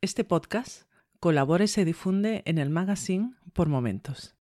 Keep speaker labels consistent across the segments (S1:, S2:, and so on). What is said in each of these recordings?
S1: Este podcast colabora y se difunde en el magazine por momentos.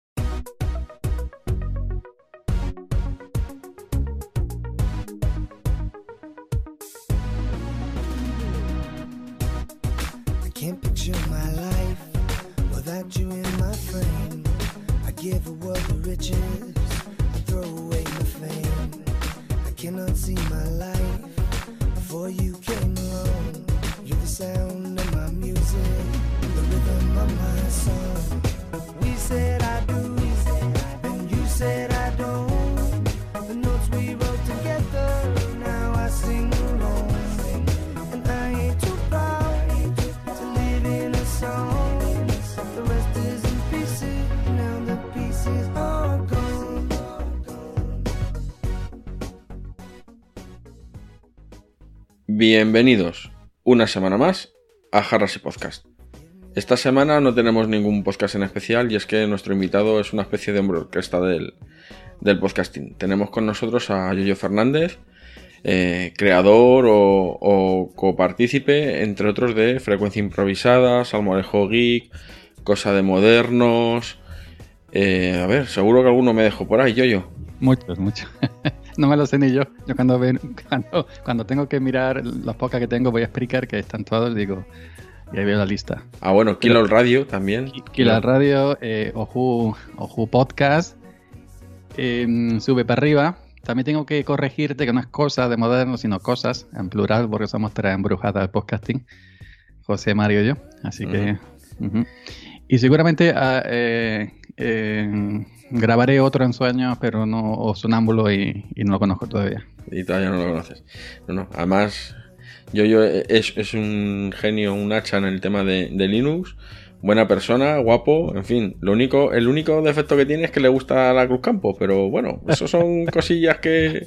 S2: Bienvenidos una semana más a Jarras y Podcast. Esta semana no tenemos ningún podcast en especial y es que nuestro invitado es una especie de hombre orquesta del, del podcasting. Tenemos con nosotros a Yoyo Fernández, eh, creador o, copartícipe, entre otros, de Frecuencia Improvisada, Salmorejo Geek, Cosa de Modernos. Eh, a ver, seguro que alguno me dejo por ahí, Yoyo.
S3: Muchos, muchos. no me lo sé ni yo. Yo cuando, ven- cuando, cuando tengo que mirar los pocas que tengo, voy a explicar que están todos, digo, y ahí veo la lista.
S2: Ah, bueno, Kilo Radio también.
S3: Kila Radio, eh, Oju, Oju Podcast, em, sube para arriba. También tengo que corregirte que no es cosa de moderno, sino cosas, en plural, porque somos tres embrujadas del podcasting. José, Mario y yo. Así que. Y seguramente ah, eh, eh, grabaré otro en sueños, pero no, o sonámbulo y, y no lo conozco todavía.
S2: Y todavía no lo conoces. No, no. Además, Yoyo es, es un genio, un hacha en el tema de, de Linux. Buena persona, guapo, en fin. Lo único, el único defecto que tiene es que le gusta la Cruz Campo. Pero bueno, eso son cosillas que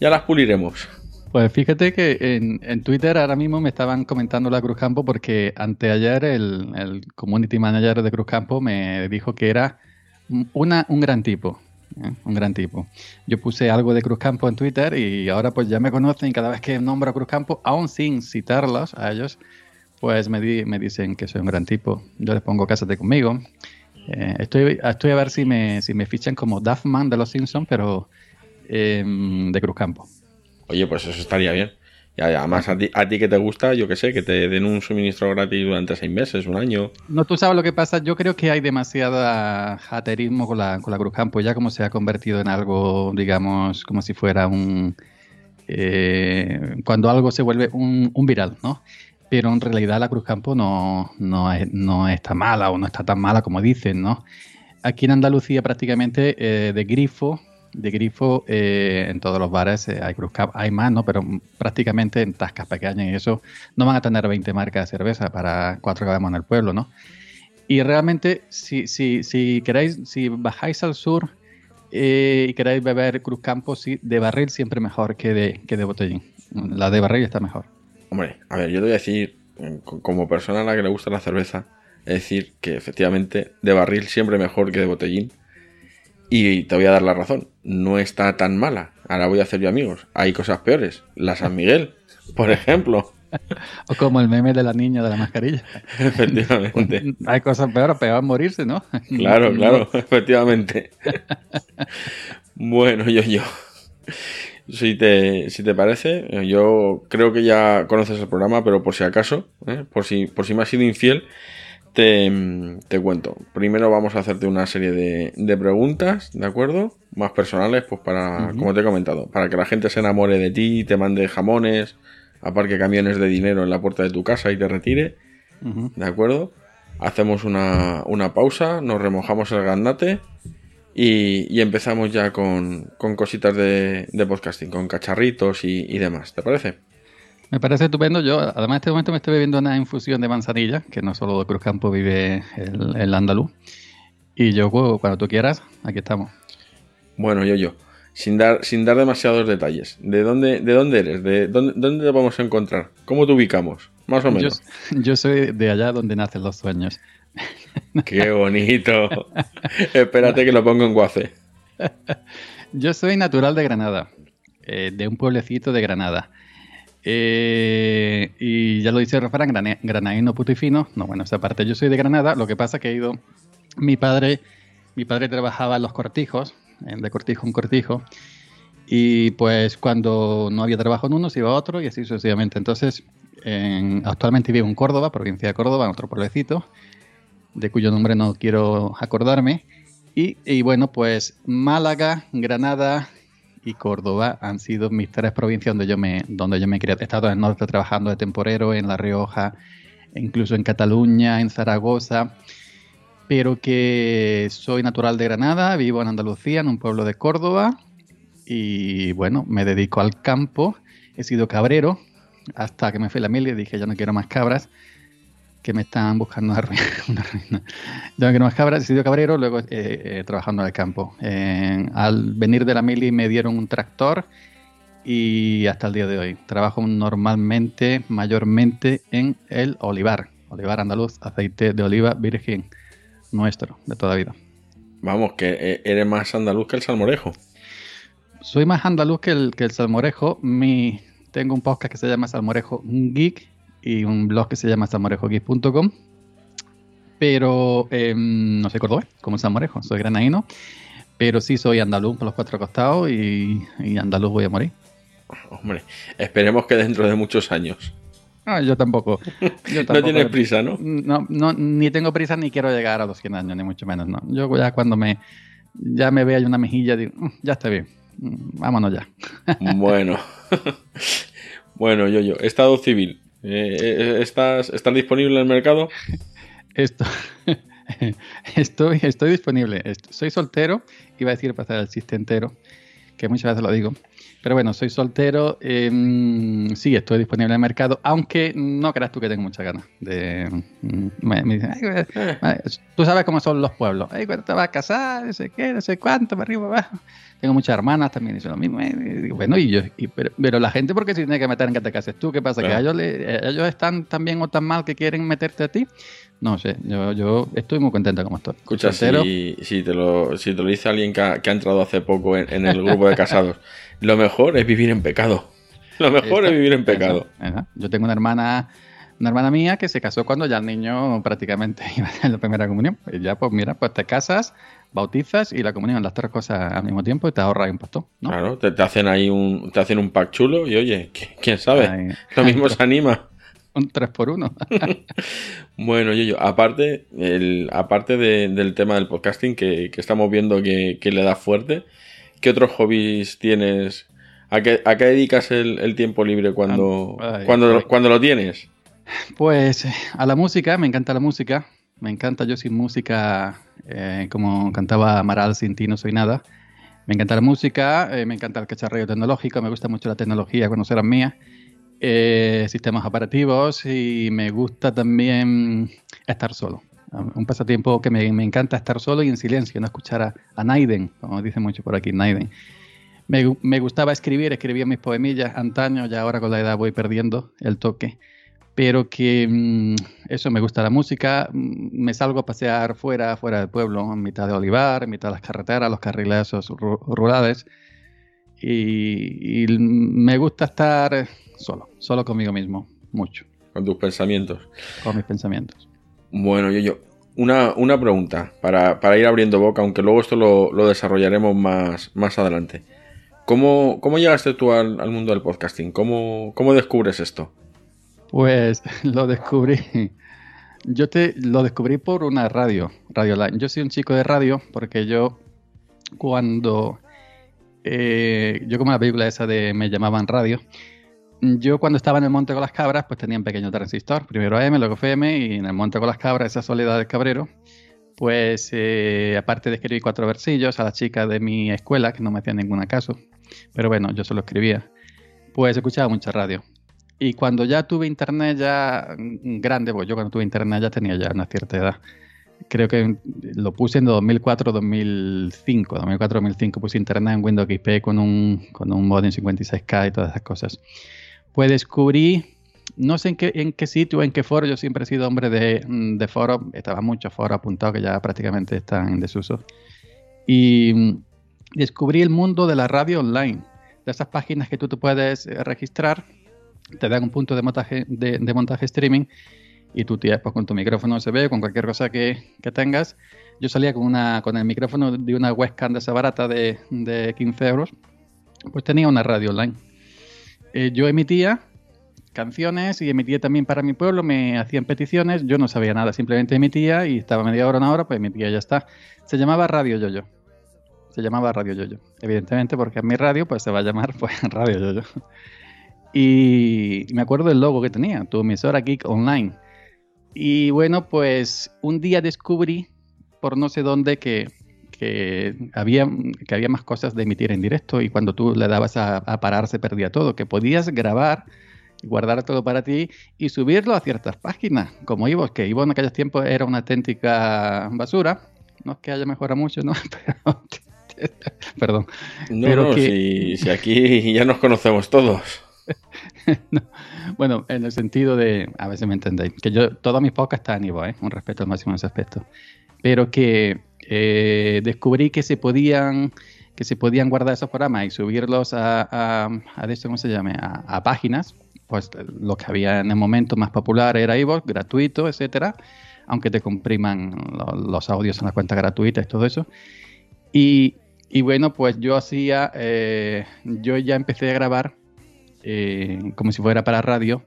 S2: ya las puliremos.
S3: Pues fíjate que en, en Twitter ahora mismo me estaban comentando la Cruz Campo porque anteayer el, el community manager de Cruz Campo me dijo que era una, un gran tipo. ¿eh? Un gran tipo. Yo puse algo de Cruz Campo en Twitter y ahora pues ya me conocen cada vez que nombro a Cruz Campo, aún sin citarlos a ellos, pues me, di- me dicen que soy un gran tipo. Yo les pongo cásate conmigo. Eh, estoy, estoy a ver si me, si me fichan como Duffman de los Simpsons, pero em, de Cruz Campo.
S2: Oye, pues eso estaría bien. Y además, a ti, que te gusta, yo que sé, que te den un suministro gratis durante seis meses, un año.
S3: No, tú sabes lo que pasa. Yo creo que hay demasiada haterismo con la, con la Cruz Campo, ya como se ha convertido en algo, digamos, como si fuera un. eh, cuando algo se vuelve un, un viral, ¿no? Pero en realidad la Cruz Campo no, no, es- no está mala o no está tan mala como dicen, ¿no? Aquí en Andalucía prácticamente eh, de grifo, de grifo eh, en todos los bares eh, hay Cruz Campo, hay más, ¿no? Pero prácticamente en tascas pequeñas y eso no van a tener 20 marcas de cerveza para cuatro que vemos en el pueblo, ¿no? Y realmente, si, si, si queréis, si bajáis al sur eh, y queréis beber Cruz Campo, sí, de barril siempre mejor que de, que de botellín. La de barril está mejor.
S2: Hombre, a ver, yo te voy a decir, eh, co- como persona a la que le gusta la cerveza, es decir, que efectivamente de barril siempre mejor que de botellín. Y te voy a dar la razón, no está tan mala. Ahora voy a hacer yo amigos. Hay cosas peores. La San Miguel, por ejemplo.
S3: O como el meme de la niña de la mascarilla.
S2: Efectivamente.
S3: Hay cosas peores, peor morirse, ¿no?
S2: Claro, claro, efectivamente. Bueno, yo, yo. Si te, si te parece, yo creo que ya conoces el programa, pero por si acaso, ¿eh? por, si, por si me has sido infiel, te, te cuento. Primero vamos a hacerte una serie de, de preguntas, ¿de acuerdo? Más personales, pues para, como te he comentado, para que la gente se enamore de ti, te mande jamones, aparque camiones de dinero en la puerta de tu casa y te retire. ¿De acuerdo? Hacemos una, una pausa, nos remojamos el gandate y, y empezamos ya con, con cositas de, de podcasting, con cacharritos y, y demás. ¿Te parece?
S3: Me parece estupendo. Yo, además, en este momento me estoy bebiendo una infusión de manzanilla, que no solo de Cruz Campo vive el, el andaluz. Y yo, cu- cuando tú quieras, aquí estamos.
S2: Bueno, yo, yo. Sin dar, sin dar demasiados detalles. ¿De dónde, de dónde eres? ¿De dónde, dónde te vamos a encontrar? ¿Cómo te ubicamos? Más o
S3: Yo,
S2: menos.
S3: yo soy de allá donde nacen los sueños.
S2: ¡Qué bonito! Espérate que lo pongo en guace.
S3: Yo soy natural de Granada, eh, de un pueblecito de Granada. Eh, y ya lo dice el refrán, grana- granadino puto y fino. No, bueno, esa parte yo soy de Granada. Lo que pasa que he ido. Mi padre, mi padre trabajaba en los cortijos, de cortijo en cortijo. Y pues cuando no había trabajo en uno, se iba a otro y así sucesivamente. Entonces, en- actualmente vivo en Córdoba, provincia de Córdoba, en otro pueblecito, de cuyo nombre no quiero acordarme. Y, y bueno, pues Málaga, Granada y Córdoba han sido mis tres provincias donde yo me, donde yo me he estado en el norte trabajando de temporero, en La Rioja, incluso en Cataluña, en Zaragoza, pero que soy natural de Granada, vivo en Andalucía, en un pueblo de Córdoba, y bueno, me dedico al campo. He sido cabrero hasta que me fui a la mili y dije, ya no quiero más cabras, que me están buscando una ruina. Una ruina. Cabras, he sido cabrero, luego eh, eh, trabajando en el campo. Eh, al venir de la mili me dieron un tractor y hasta el día de hoy. Trabajo normalmente, mayormente en el olivar. Olivar andaluz, aceite de oliva virgen nuestro, de toda vida.
S2: Vamos, que eh, eres más andaluz que el salmorejo.
S3: Soy más andaluz que el, que el salmorejo. Mi, tengo un podcast que se llama Salmorejo Geek y un blog que se llama salmorejogeek.com. Pero eh, no soy cordobés, como el salmorejo, soy granadino. Pero sí soy andaluz por los cuatro costados y, y andaluz voy a morir.
S2: Hombre, esperemos que dentro de muchos años.
S3: No, yo tampoco. Yo
S2: No tienes prisa, ¿no?
S3: No, no, ni tengo prisa ni quiero llegar a los 100 años, ni mucho menos, no. Yo ya cuando me, ya me vea una mejilla, digo, "Mm, ya está bien, Mm, vámonos ya.
S2: Bueno. bueno, yo, yo. Estado civil. Eh, eh, ¿estás, ¿Estás disponible en el mercado?
S3: Esto, estoy, estoy disponible. Soy soltero, iba a decir para hacer el entero, que muchas veces lo digo. Pero bueno, soy soltero, em, sí, estoy disponible en el mercado, aunque no creas tú que tengo muchas ganas de... mm, Me, me dicen, "Ay, eh, tú sabes cómo son los pueblos, Ay, cuando te vas a casar, no sé qué, no sé cuánto, para arriba, para abajo. Tengo muchas hermanas también, dicen lo mismo. eh, y digo, bueno, y yo, y- pero, pero la gente, ¿por qué se tiene que meter en que te cases tú? ¿Qué pasa? ¿Que ellos, le- ellos están tan bien o tan mal que quieren meterte a ti? No sé, yo, yo estoy muy contento como estoy.
S2: Escucha, si, si, te lo, si te lo dice alguien que ha, que ha entrado hace poco en, en el grupo de casados, lo mejor es vivir en pecado. Lo mejor es vivir en pecado.
S3: esa- esa. Yo tengo una hermana, una hermana mía que se casó cuando ya el niño prácticamente iba a hacer la primera comunión. Y ya, pues mira, pues te casas, bautizas y la comunión, las tres cosas al mismo tiempo y te ahorras un pastón, ¿no?
S2: Claro, te, te hacen ahí un, te hacen un pack chulo y oye, ¿qui- ¿quién sabe? Lo mismo se anima.
S3: Un 3 por 1
S2: Bueno, yo, yo, aparte, el, aparte de- del tema del podcasting que, que estamos viendo que, que le da fuerte, ¿qué otros hobbies tienes? ¿A qué, a qué dedicas el, el tiempo libre cuando,
S3: Ay,
S2: cuando,
S3: ay.
S2: cuando lo tienes?
S3: Pues eh, a la música, me encanta la música. Me encanta, yo sin música, eh, como cantaba Amaral, sin ti no soy nada. Me encanta la música, eh, me encanta el cacharreo tecnológico, me gusta mucho la tecnología cuando será mía, eh, sistemas operativos y me gusta también estar solo. Un pasatiempo que me, encanta estar solo y en silencio, no escuchar a, Naiden, como dice mucho por aquí, Naiden. Me, me gustaba escribir, escribía mis poemillas antaño, ya ahora con la edad voy perdiendo el toque pero que mm, eso me gusta la música, mm, me salgo a pasear fuera, fuera del pueblo, en mitad de olivar, en mitad de las carreteras, los carriles rurales, y, y me gusta estar solo, solo conmigo mismo, mucho,
S2: Con tus pensamientos.
S3: con mis pensamientos.
S2: Bueno, yo, yo, una, una pregunta para, para ir abriendo boca, aunque luego esto lo, lo desarrollaremos más, más adelante. ¿Cómo, cómo llegaste tú al, al mundo del podcasting? ¿Cómo, ¿Cómo descubres esto?
S3: Pues lo descubrí. Yo te lo descubrí por una radio, Radio Line. Yo soy un chico de radio porque yo cuando eh, yo como la película esa de Me llamaban radio, yo cuando estaba en el monte con las cabras, pues tenía un pequeño transistor, primero AM, luego FM, y en el monte con las cabras, esa soledad del cabrero, pues eh, aparte de escribir cuatro versillos a la chica de mi escuela, que no me hacía ningún caso, pero bueno, yo solo escribía, pues escuchaba mucha radio. Y cuando ya tuve internet ya grande, pues yo cuando tuve internet ya tenía ya una cierta edad. Creo que lo puse en 2004, 2005, 2004, 2005 puse internet en Windows XP con un, con un modem 56K y todas esas cosas. Pues descubrí, no sé en qué, en qué sitio, en qué foro, yo siempre he sido hombre de, mm, de foro, estaba muchos foros apuntados que ya prácticamente están en desuso. Y mm, descubrí el mundo de la radio online, de esas páginas que tú te puedes eh, registrar te dan un punto de montaje, de, de montaje streaming y tú tienes pues, con tu micrófono se ve, con cualquier cosa que, que, tengas. Yo salía con, una, con el micrófono de una webcam de esa barata de, de 15 euros, pues tenía una radio online. Eh, yo emitía canciones y emitía también para mi pueblo, me hacían peticiones, yo no sabía nada, simplemente emitía y estaba media hora, una hora, pues emitía y ya está. Se llamaba Radio Yoyo. Se llamaba Radio Yoyo, evidentemente, porque en mi radio pues se va a llamar pues Radio Yoyo. Y me acuerdo del logo que tenía, tu emisora Geek Online. Y bueno, pues un día descubrí por no sé dónde que, que, había, que había más cosas de emitir en directo y cuando tú le dabas a, a parar se perdía todo, que podías grabar guardar todo para ti y subirlo a ciertas páginas, como Ivo, que Ivo en aquellos tiempos era una auténtica basura. No es que haya mejorado mucho, ¿no? Pero, perdón.
S2: No,
S3: Pero
S2: no,
S3: que-
S2: si, si aquí ya nos conocemos todos.
S3: No. Bueno, en el sentido de, a ver si me entendéis, que yo, todos mis podcasts están en Ivo, ¿eh? un respeto al máximo en ese aspecto. Pero que eh, descubrí que se podían que se podían guardar esos programas y subirlos a, a, a esto, ¿cómo se llame? A, páginas, pues lo que había en el momento más popular era iVoox, gratuito, etcétera, aunque te compriman lo- los audios en la cuenta gratuita y todo eso. Y, y bueno, pues yo hacía, eh, yo ya empecé a grabar eh, como si fuera para radio,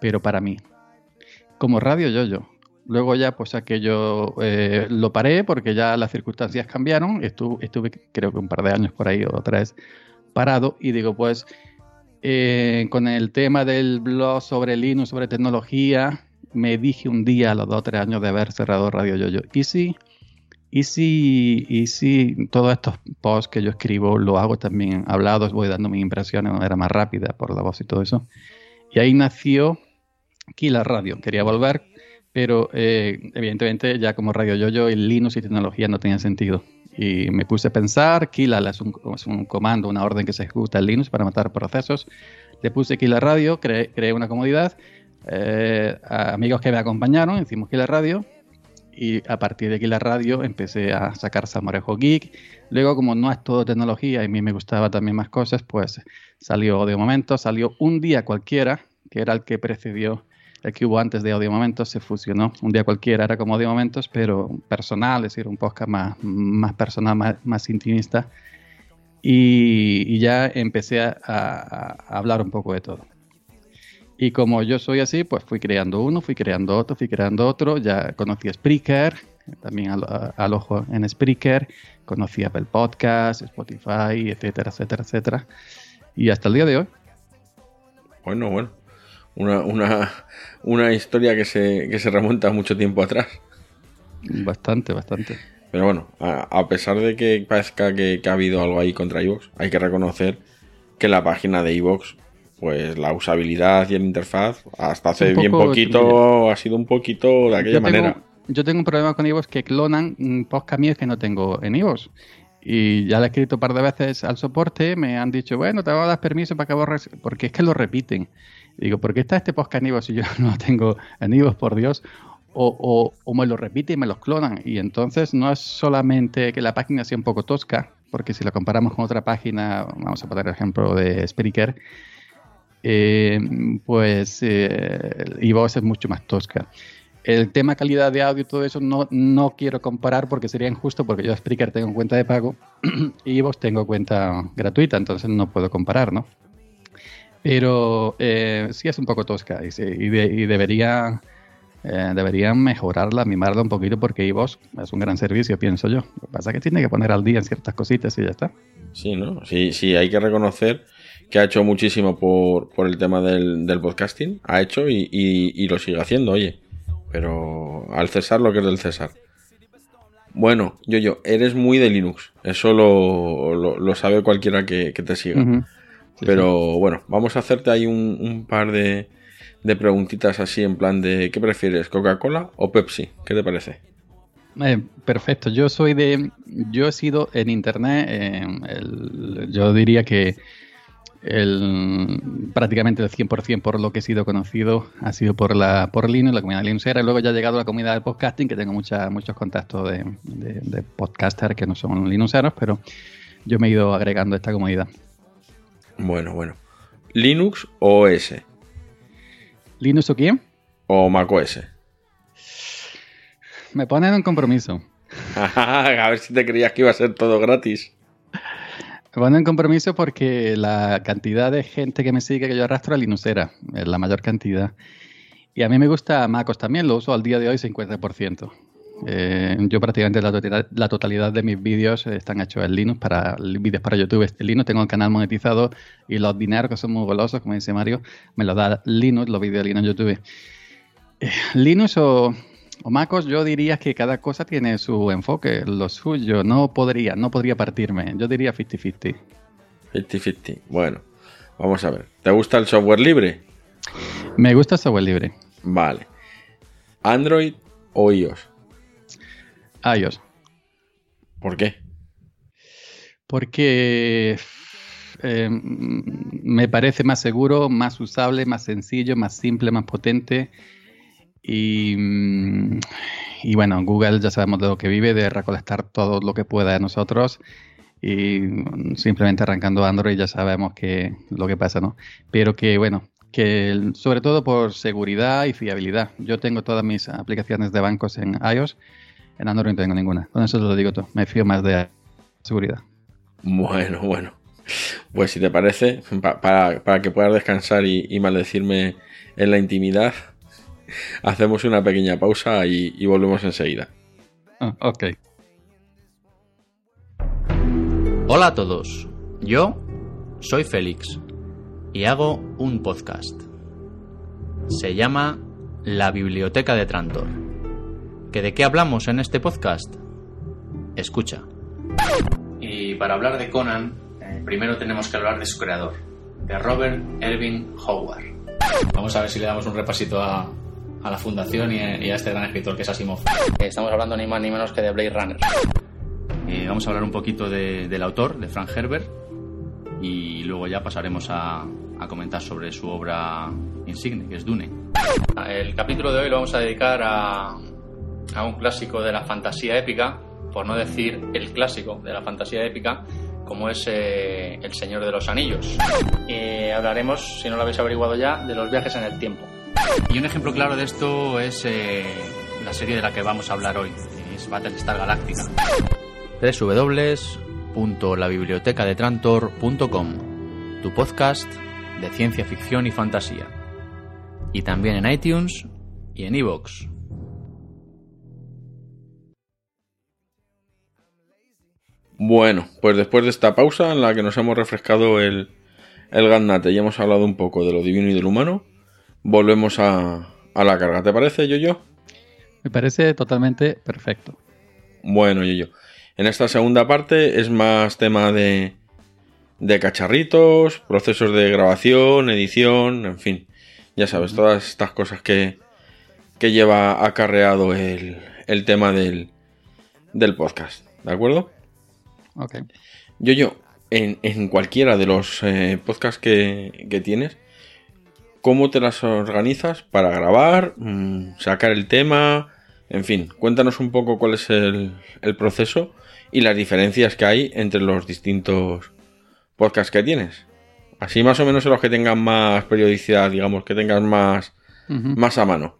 S3: pero para mí. Como radio yo yo. Luego ya pues aquello eh, lo paré porque ya las circunstancias cambiaron. Estuve, creo que un par de años por ahí otra vez parado y digo pues eh, con el tema del blog sobre Linux, sobre tecnología, me dije un día a los dos o tres años de haber cerrado Radio Yoyo. Y si, y si, y si todos estos posts que yo escribo lo hago también hablados, voy dando mis impresiones de manera más rápida por la voz y todo eso. Y ahí nació Kila Radio. Quería volver, pero eh, evidentemente ya como Radio Yoyo, el Linux y tecnología no tenían sentido. Y me puse a pensar, Kila es un, es un comando, una orden que se ejecuta en Linux para matar procesos. Le puse Kila Radio, creé, creé una comodidad. Eh, amigos que me acompañaron, hicimos Kila Radio. Y a partir de Kila Radio empecé a sacar Samorejo Geek. Luego, como no es todo tecnología y a mí me gustaba también más cosas, pues salió Audio Momentos, salió un día cualquiera, que era el que precedió el que hubo antes de Audio Momentos, se fusionó. Un día cualquiera era como Audio Momentos, pero personal, es decir, un podcast más, más personal, más, más intimista. Y, y ya empecé a, a- a hablar un poco de todo. Y como yo soy así, pues fui creando uno, fui creando otro, fui creando otro. Ya conocí Spreaker, también al, al ojo en Spreaker. Conocí Apple Podcast, Spotify, etcétera, etcétera, etcétera. Y hasta el día de hoy.
S2: Bueno, bueno. Una, una, una historia que se, que se remonta mucho tiempo atrás.
S3: Bastante, bastante.
S2: Pero bueno, a, a pesar de que parezca que, que ha habido algo ahí contra iVoox, hay que reconocer que la página de iVoox, pues la usabilidad y el interfaz, hasta hace bien poquito, ha sido un poquito de aquella
S3: yo
S2: manera.
S3: Yo tengo un problema con iVoox que clonan podcast míos que no tengo en iVoox. Y ya le he escrito un par de veces al soporte, me han dicho, bueno, te vamos a dar permiso para que borres, porque es que lo repiten. Digo, ¿por qué está este podcast en iVoox si yo no tengo en iVoox, por Dios? O, o, me lo repiten y me los clonan. Y entonces no es solamente que la página sea un poco tosca, porque si lo comparamos con otra página, vamos a poner el ejemplo de Spreaker, eh, pues eh, es mucho más tosca. El tema calidad de audio y todo eso no, no quiero comparar porque sería injusto porque yo Spreaker tengo cuenta de pago y vos tengo cuenta gratuita, entonces no puedo comparar, ¿no? Pero eh, sí es un poco tosca y, y, de, y debería, eh, deberían mejorarla, mimarla un poquito porque iVoox es un gran servicio, pienso yo. Lo que pasa es que tiene que poner al día en ciertas cositas y ya está.
S2: Sí, ¿no? Sí, sí, hay que reconocer que ha hecho muchísimo por, por el tema del, del podcasting. Ha hecho y, y- y lo sigue haciendo, oye. Pero al César lo que es del César. Bueno, yo, yo, eres muy de Linux. Eso lo, lo, lo sabe cualquiera que, que te siga.
S3: Sí,
S2: Pero bueno, vamos a hacerte ahí un, un par de, de preguntitas así en plan de ¿qué prefieres? ¿Coca-Cola o Pepsi? ¿Qué te parece?
S3: Eh, perfecto, yo soy de, yo he sido en internet, eh, el- yo diría que el, prácticamente el 100% por lo que he sido conocido ha sido por la por Linux, la comunidad Linuxera, y luego ya he llegado a la comunidad del podcasting, que tengo mucha, muchos contactos de, de, de podcasters que no son Linuxeros, pero yo me he ido agregando a esta comunidad.
S2: Bueno, bueno. ¿Linux o OS?
S3: ¿Linux o quién?
S2: o macOS?
S3: Me ponen un compromiso.
S2: a ver si te creías que iba a ser todo gratis.
S3: Me ponen un compromiso porque la cantidad de gente que me sigue que yo arrastro a Linuxera, es la mayor cantidad. Y a mí me gusta MacOS también, lo uso al día de hoy 50%. Eh, yo prácticamente la totalidad, la totalidad de mis vídeos están hechos en Linux, para vídeos para YouTube en Linux. Tengo el canal monetizado y los dineros que son muy golosos, como dice Mario, me los da Linux, los vídeos de Linux en YouTube. Eh, Linux o, o MacOS, yo diría que cada cosa tiene su enfoque, lo suyo. No podría, no podría partirme. Yo diría 50-50.
S2: 50-50. Bueno, vamos a ver. ¿Te gusta el software libre?
S3: Me gusta el software libre.
S2: Vale. ¿Android o iOS?
S3: iOS.
S2: ¿Por qué?
S3: Porque eh, me parece más seguro, más usable, más sencillo, más simple, más potente. Y, mm, y, bueno, Google ya sabemos de lo que vive, de recolectar todo lo que pueda de nosotros. Y simplemente arrancando Android ya sabemos que lo que pasa, ¿no? Pero que bueno, que sobre todo por seguridad y fiabilidad. Yo tengo todas mis aplicaciones de bancos en iOS, en Android no tengo ninguna. Con eso te lo digo todo. Me fío más de seguridad.
S2: Bueno, bueno. Pues si te parece, pa para, para, que puedas descansar y, y, maldecirme en la intimidad, hacemos una pequeña pausa y, y volvemos enseguida.
S3: Oh, ok.
S4: Hola a todos. Yo soy Félix y hago un podcast. Se llama La Biblioteca de Trantor. ¿Que ¿De qué hablamos en este podcast? Escucha. Y para hablar de Conan, eh, primero tenemos que hablar de su creador, de Robert Erving Howard. Vamos a ver si le damos un repasito a, a la fundación y a, y a, este gran escritor que es Asimov. Estamos hablando ni más ni menos que de Blade Runner. Eh, vamos a hablar un poquito de, del autor, de Frank Herbert, y luego ya pasaremos a, a, comentar sobre su obra insigne, que es Dune. El capítulo de hoy lo vamos a dedicar a, a un clásico de la fantasía épica, por no decir el clásico de la fantasía épica, como es eh, El Señor de los Anillos. Eh, hablaremos, si no lo habéis averiguado ya, de los viajes en el tiempo. Y un ejemplo claro de esto es eh, la serie de la que vamos a hablar hoy, es Battlestar Galactica. www.labibliotecadetrantor.com Tu podcast de ciencia ficción y fantasía. Y también en iTunes y en iVoox.
S2: Bueno, pues después de esta pausa en la que nos hemos refrescado el, el y hemos hablado un poco de lo divino y del humano, volvemos a, a la carga. ¿Te parece, Yo-Yo?
S3: Me parece totalmente perfecto.
S2: Bueno, Yo-Yo. En esta segunda parte es más tema de, de cacharritos, procesos de grabación, edición, en fin. Ya sabes, todas estas cosas que, que lleva acarreado el, el tema del, del podcast. ¿De acuerdo?
S3: Ok.
S2: Yo, yo, en, en cualquiera de los eh, podcasts que, que, tienes, ¿cómo te las organizas para grabar, mmm, sacar el tema? En fin, cuéntanos un poco cuál es el, el, proceso y las diferencias que hay entre los distintos podcasts que tienes. Así más o menos en los que tengan más periodicidad, digamos, que tengas más, uh -huh. más a mano.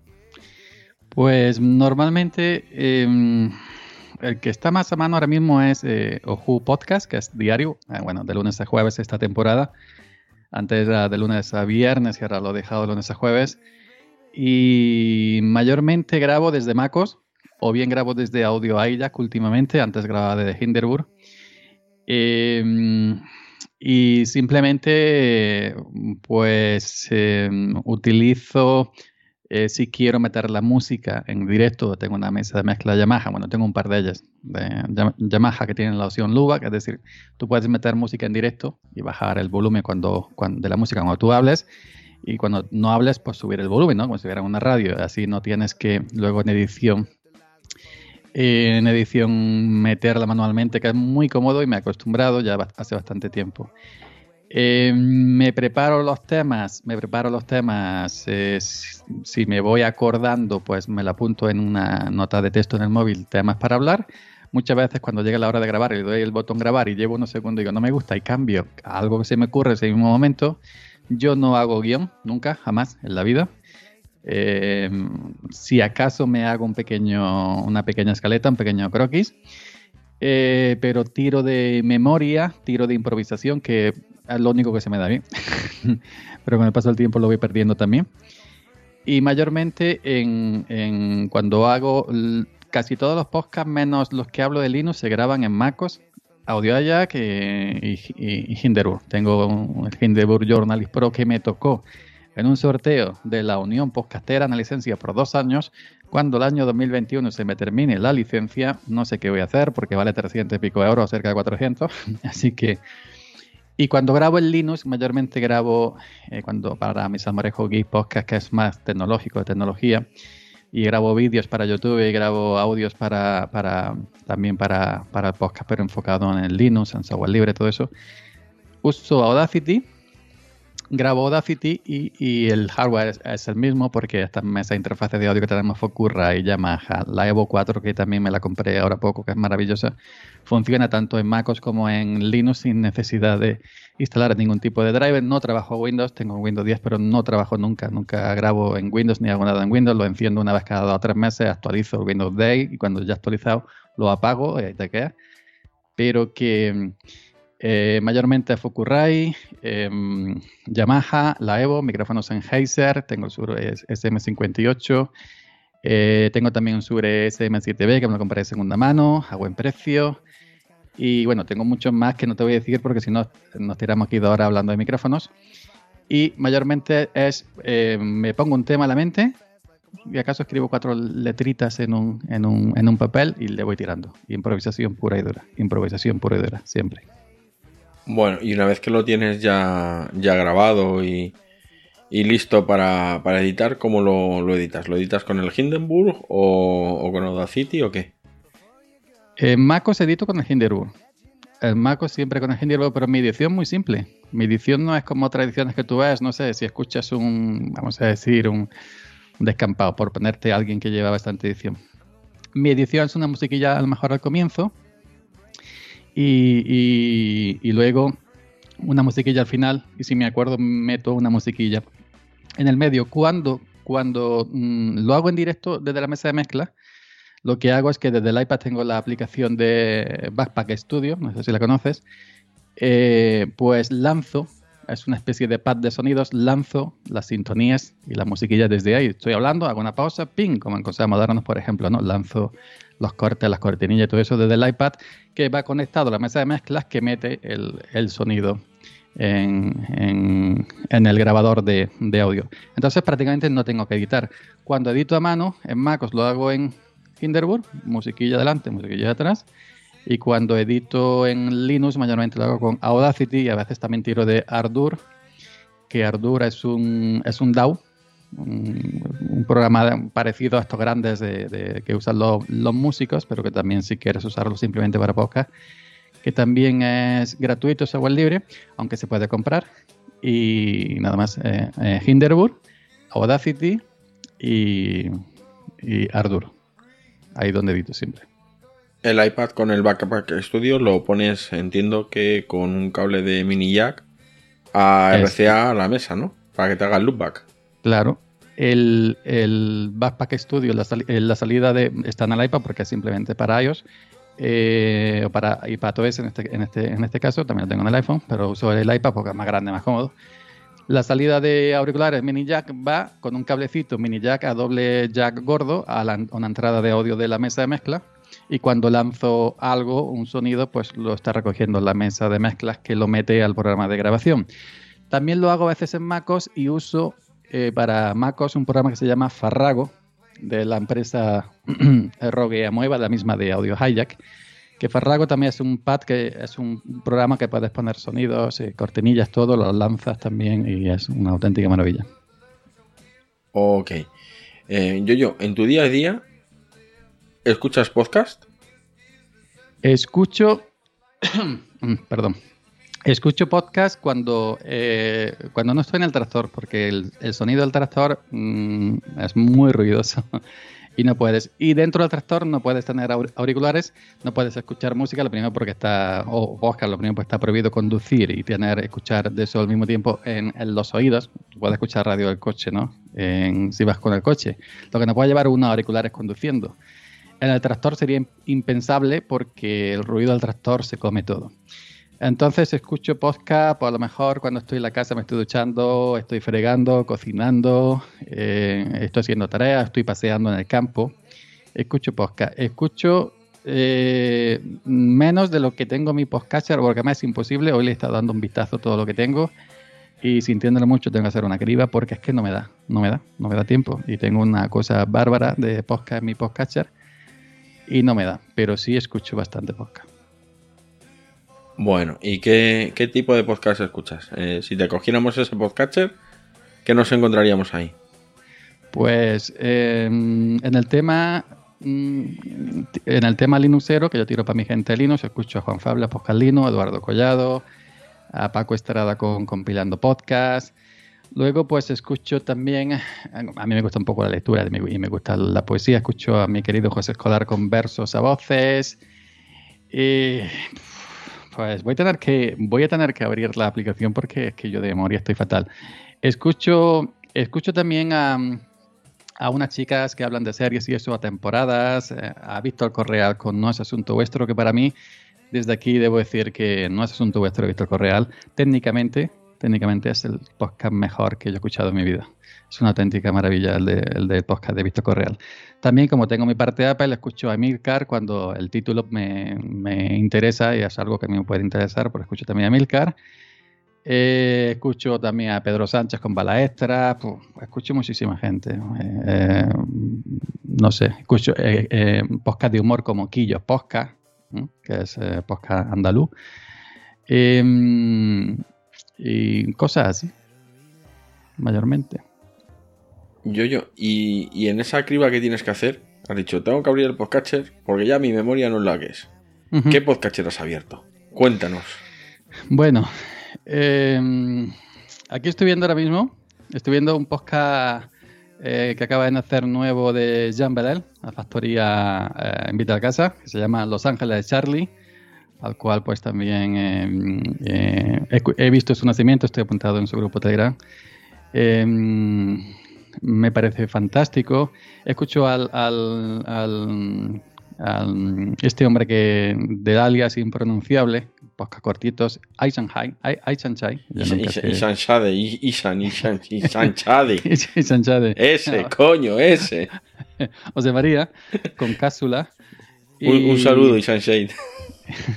S3: Pues normalmente... Eh el que está más a mano ahora mismo es eh, Oju Podcast, que es diario, eh, bueno, de lunes a jueves esta temporada. Antes era de lunes a viernes y ahora lo he dejado de lunes a jueves. Y mayormente grabo desde MacOS, o bien grabo desde Audio iJack últimamente, antes grababa desde Hinderburg. Eh, y simplemente, pues, utilizo eh, si quiero meter la música en directo, tengo una mesa de mezcla Yamaha, bueno, tengo un par de ellas, de Yamaha que tienen la opción LUBAC, es decir, tú puedes meter música en directo y bajar el volumen cuando, cuando, de la música cuando tú hables, y cuando no hables, pues subir el volumen, ¿no? Como si hubiera una radio, así no tienes que luego en edición, eh, en edición meterla manualmente, que es muy cómodo y me he acostumbrado ya hace bastante tiempo. Eh, me preparo los temas, me preparo los temas. Si me voy acordando, pues me la apunto en una nota de texto en el móvil, temas para hablar. Muchas veces cuando llega la hora de grabar le doy el botón grabar y llevo unos segundos y digo no me gusta y cambio algo que se me ocurre en ese mismo momento, yo no hago guion, nunca, jamás en la vida. Eh, si acaso me hago un pequeño, una pequeña escaleta, un pequeño croquis, eh, pero tiro de memoria, tiro de improvisación, que es lo único que se me da bien. pero con el paso del tiempo lo voy perdiendo también. Y mayormente en, en cuando hago casi todos los podcasts, menos los que hablo de Linux, se graban en MacOS, AudioJack y, y, y Hinderburg. Tengo un, el Hinderburg Journalist Pro que me tocó en un sorteo de la Unión Podcastera en la licencia por dos años. Cuando el año 2021 se me termine la licencia, no sé qué voy a hacer porque vale 300 y pico euros, cerca de 400. Así que. Y cuando grabo en Linux, mayormente grabo eh, cuando para mis Amarejo Geek Podcast, que es más tecnológico, de tecnología. Y grabo vídeos para YouTube y grabo audios para, para también para, para podcast, pero enfocado en el Linux, en software libre, todo eso. Uso Audacity, grabo Audacity y, y el hardware es, es, el mismo porque esta mesa de interfaces de audio que tenemos fue Curra y Yamaha. La Evo 4, que también me la compré ahora poco, que es maravillosa, funciona tanto en MacOS como en Linux sin necesidad de instalar ningún tipo de driver. No trabajo Windows, tengo Windows 10, pero no trabajo nunca. Nunca grabo en Windows ni hago nada en Windows. Lo enciendo una vez cada dos o tres meses, actualizo el Windows Day y cuando ya actualizado lo apago y ahí te queda. Pero que eh, mayormente Fukurai, eh, Yamaha, la Evo, micrófonos Sennheiser, tengo el Shure SM58, eh, tengo también un Shure SM7B que me lo compré de segunda mano, a buen precio. Y bueno, tengo muchos más que no te voy a decir porque si no nos tiramos aquí dos horas hablando de micrófonos. Y mayormente es, eh, me pongo un tema a la mente y acaso escribo cuatro letritas en un, en un, en un papel y le voy tirando. Improvisación pura y dura, improvisación pura y dura, siempre.
S2: Bueno, y una vez que lo tienes ya, ya grabado y, y listo para, para, editar, ¿cómo lo, lo, editas? ¿Lo editas con el Hindenburg o, o con Audacity o qué?
S3: En MacOS edito con el Hindenburg. En MacOS siempre con el Hindenburg, pero mi edición muy simple. Mi edición no es como otras ediciones que tú ves, no sé, si escuchas un, vamos a decir, un, descampado, por ponerte a alguien que lleva bastante edición. Mi edición es una musiquilla a lo mejor al comienzo, y, y, luego una musiquilla al final, y si me acuerdo meto una musiquilla en el medio. Cuando, cuando mmm, lo hago en directo desde la mesa de mezcla, lo que hago es que desde el iPad tengo la aplicación de Backpack Studio, no sé si la conoces, eh, pues lanzo, es una especie de pad de sonidos, lanzo las sintonías y la musiquilla desde ahí. Estoy hablando, hago una pausa, ping, como en cosas modernas, por ejemplo, ¿no? Lanzo los cortes, las cortinillas y todo eso desde el iPad que va conectado a la mesa de mezclas que mete el, el sonido en, en, en, el grabador de, de, audio. Entonces prácticamente no tengo que editar. Cuando edito a mano, en MacOS lo hago en Hinderburg, musiquilla adelante, musiquilla atrás. Y cuando edito en Linux, mayormente lo hago con Audacity y a veces también tiro de Ardour, que Ardour es un, es un DAW, un, un, programa parecido a estos grandes de, de, que usan los, los, músicos, pero que también si quieres usarlo simplemente para podcast, que también es gratuito, software libre, aunque se puede comprar. Y nada más, eh, eh, Hinderburg, Audacity y, y Ardour. Ahí donde edito siempre.
S2: El iPad con el Backpack Studio lo pones, entiendo que con un cable de mini jack a RCA a la mesa, ¿no? Para que te haga el loopback.
S3: Claro. El, el Backpack Studio, la, sal, la, salida de, está en el iPad porque es simplemente para iOS. Eh, para iPadOS en este, en, este, en este caso, también lo tengo en el iPhone, pero uso el iPad porque es más grande, más cómodo. La salida de auriculares mini jack va con un cablecito mini jack a doble jack gordo a, la, una entrada de audio de la mesa de mezcla y cuando lanzo algo, un sonido, pues lo está recogiendo la mesa de mezclas que lo mete al programa de grabación. También lo hago a veces en MacOS y uso eh, para MacOS un programa que se llama Farrago de la empresa Rogue Amoeba, la misma de Audio Hijack. Que Farrago también es un pad que es un programa que puedes poner sonidos, eh, cortinillas, todo, lo lanzas también y es una auténtica maravilla.
S2: Ok. Eh, yo, yo, en tu día a día, ¿escuchas podcast?
S3: Escucho. Perdón. Escucho podcast cuando, eh, cuando no estoy en el tractor, porque el, sonido del tractor mmm, es muy ruidoso. y no puedes. Y dentro del tractor no puedes tener auriculares, no puedes escuchar música, lo primero porque está, o Oscar, lo primero porque está prohibido conducir y tener, escuchar de eso al mismo tiempo en, los oídos. Puedes escuchar radio del coche, ¿no? Si vas con el coche. Lo que no puedes llevar unos auriculares conduciendo. En el tractor sería impensable porque el ruido del tractor se come todo. Entonces escucho podcast, pues a lo mejor cuando estoy en la casa me estoy duchando, estoy fregando, cocinando, eh, estoy haciendo tareas, estoy paseando en el campo. Escucho podcast. Escucho eh, menos de lo que tengo en mi podcatcher, porque además es imposible. Hoy le he estado dando un vistazo a todo lo que tengo y sintiéndolo mucho tengo que hacer una criba porque es que no me da, no me da, no me da tiempo. Y tengo una cosa bárbara de podcast en mi podcatcher y no me da, pero sí escucho bastante podcast.
S2: Bueno, ¿y qué, tipo de podcast escuchas? Eh, si te cogiéramos ese podcatcher, ¿qué nos encontraríamos ahí?
S3: Pues em, en el tema mm, en el tema Linuxero, que yo tiro para mi gente Linux, escucho a Juan Fabla, Podcast Linux, Eduardo Collado, a Paco Estrada con Compilando Podcast. Luego, pues escucho también, a mí me gusta un poco la lectura y me gusta la poesía, escucho a mi querido José Escolar con versos a voces. Y pues voy a tener que, voy a tener que abrir la aplicación porque es que yo de memoria estoy fatal. Escucho, escucho también a, a unas chicas que hablan de series y eso a temporadas, eh, a Víctor Correal con No es Asunto Vuestro, que para mí, desde aquí debo decir que No es Asunto Vuestro, Víctor Correal, técnicamente, técnicamente es el podcast mejor que yo he escuchado en mi vida. Es una auténtica maravilla el de, podcast de Víctor Correal. También, como tengo mi parte de Apple, escucho a Milcar cuando el título me, interesa y es algo que a mí me puede interesar, pues escucho también a Milcar. Eh, escucho también a Pedro Sánchez con Bala Extra, escucho muchísima gente. Eh, no sé, escucho eh, podcast de humor como Quillos Podcast, que es podcast andaluz. Em, y cosas así, mayormente.
S2: Yo, yo. Y, en esa criba que tienes que hacer, has dicho, tengo que abrir el podcatcher porque ya mi memoria no es la que es. ¿Qué podcatcher has abierto? Cuéntanos.
S3: Bueno, em, aquí estoy viendo ahora mismo, estoy viendo un podcast eh, que acaba de nacer nuevo de Jean Bedel, la factoría eh, Invita a Casa, que se llama Los Ángeles de Charlie, al cual pues también em, eh, he, visto su nacimiento, estoy apuntado en su grupo Telegram. Me parece fantástico. Escucho al, al, al, este hombre que de alias impronunciable, posca cortitos, Aishan Hai, Aishan Chai.
S2: Isan Isan, Isan, Isan Chade. Ese, coño, ese.
S3: José María, con cápsula.
S2: Un, un, saludo, Isan Shade.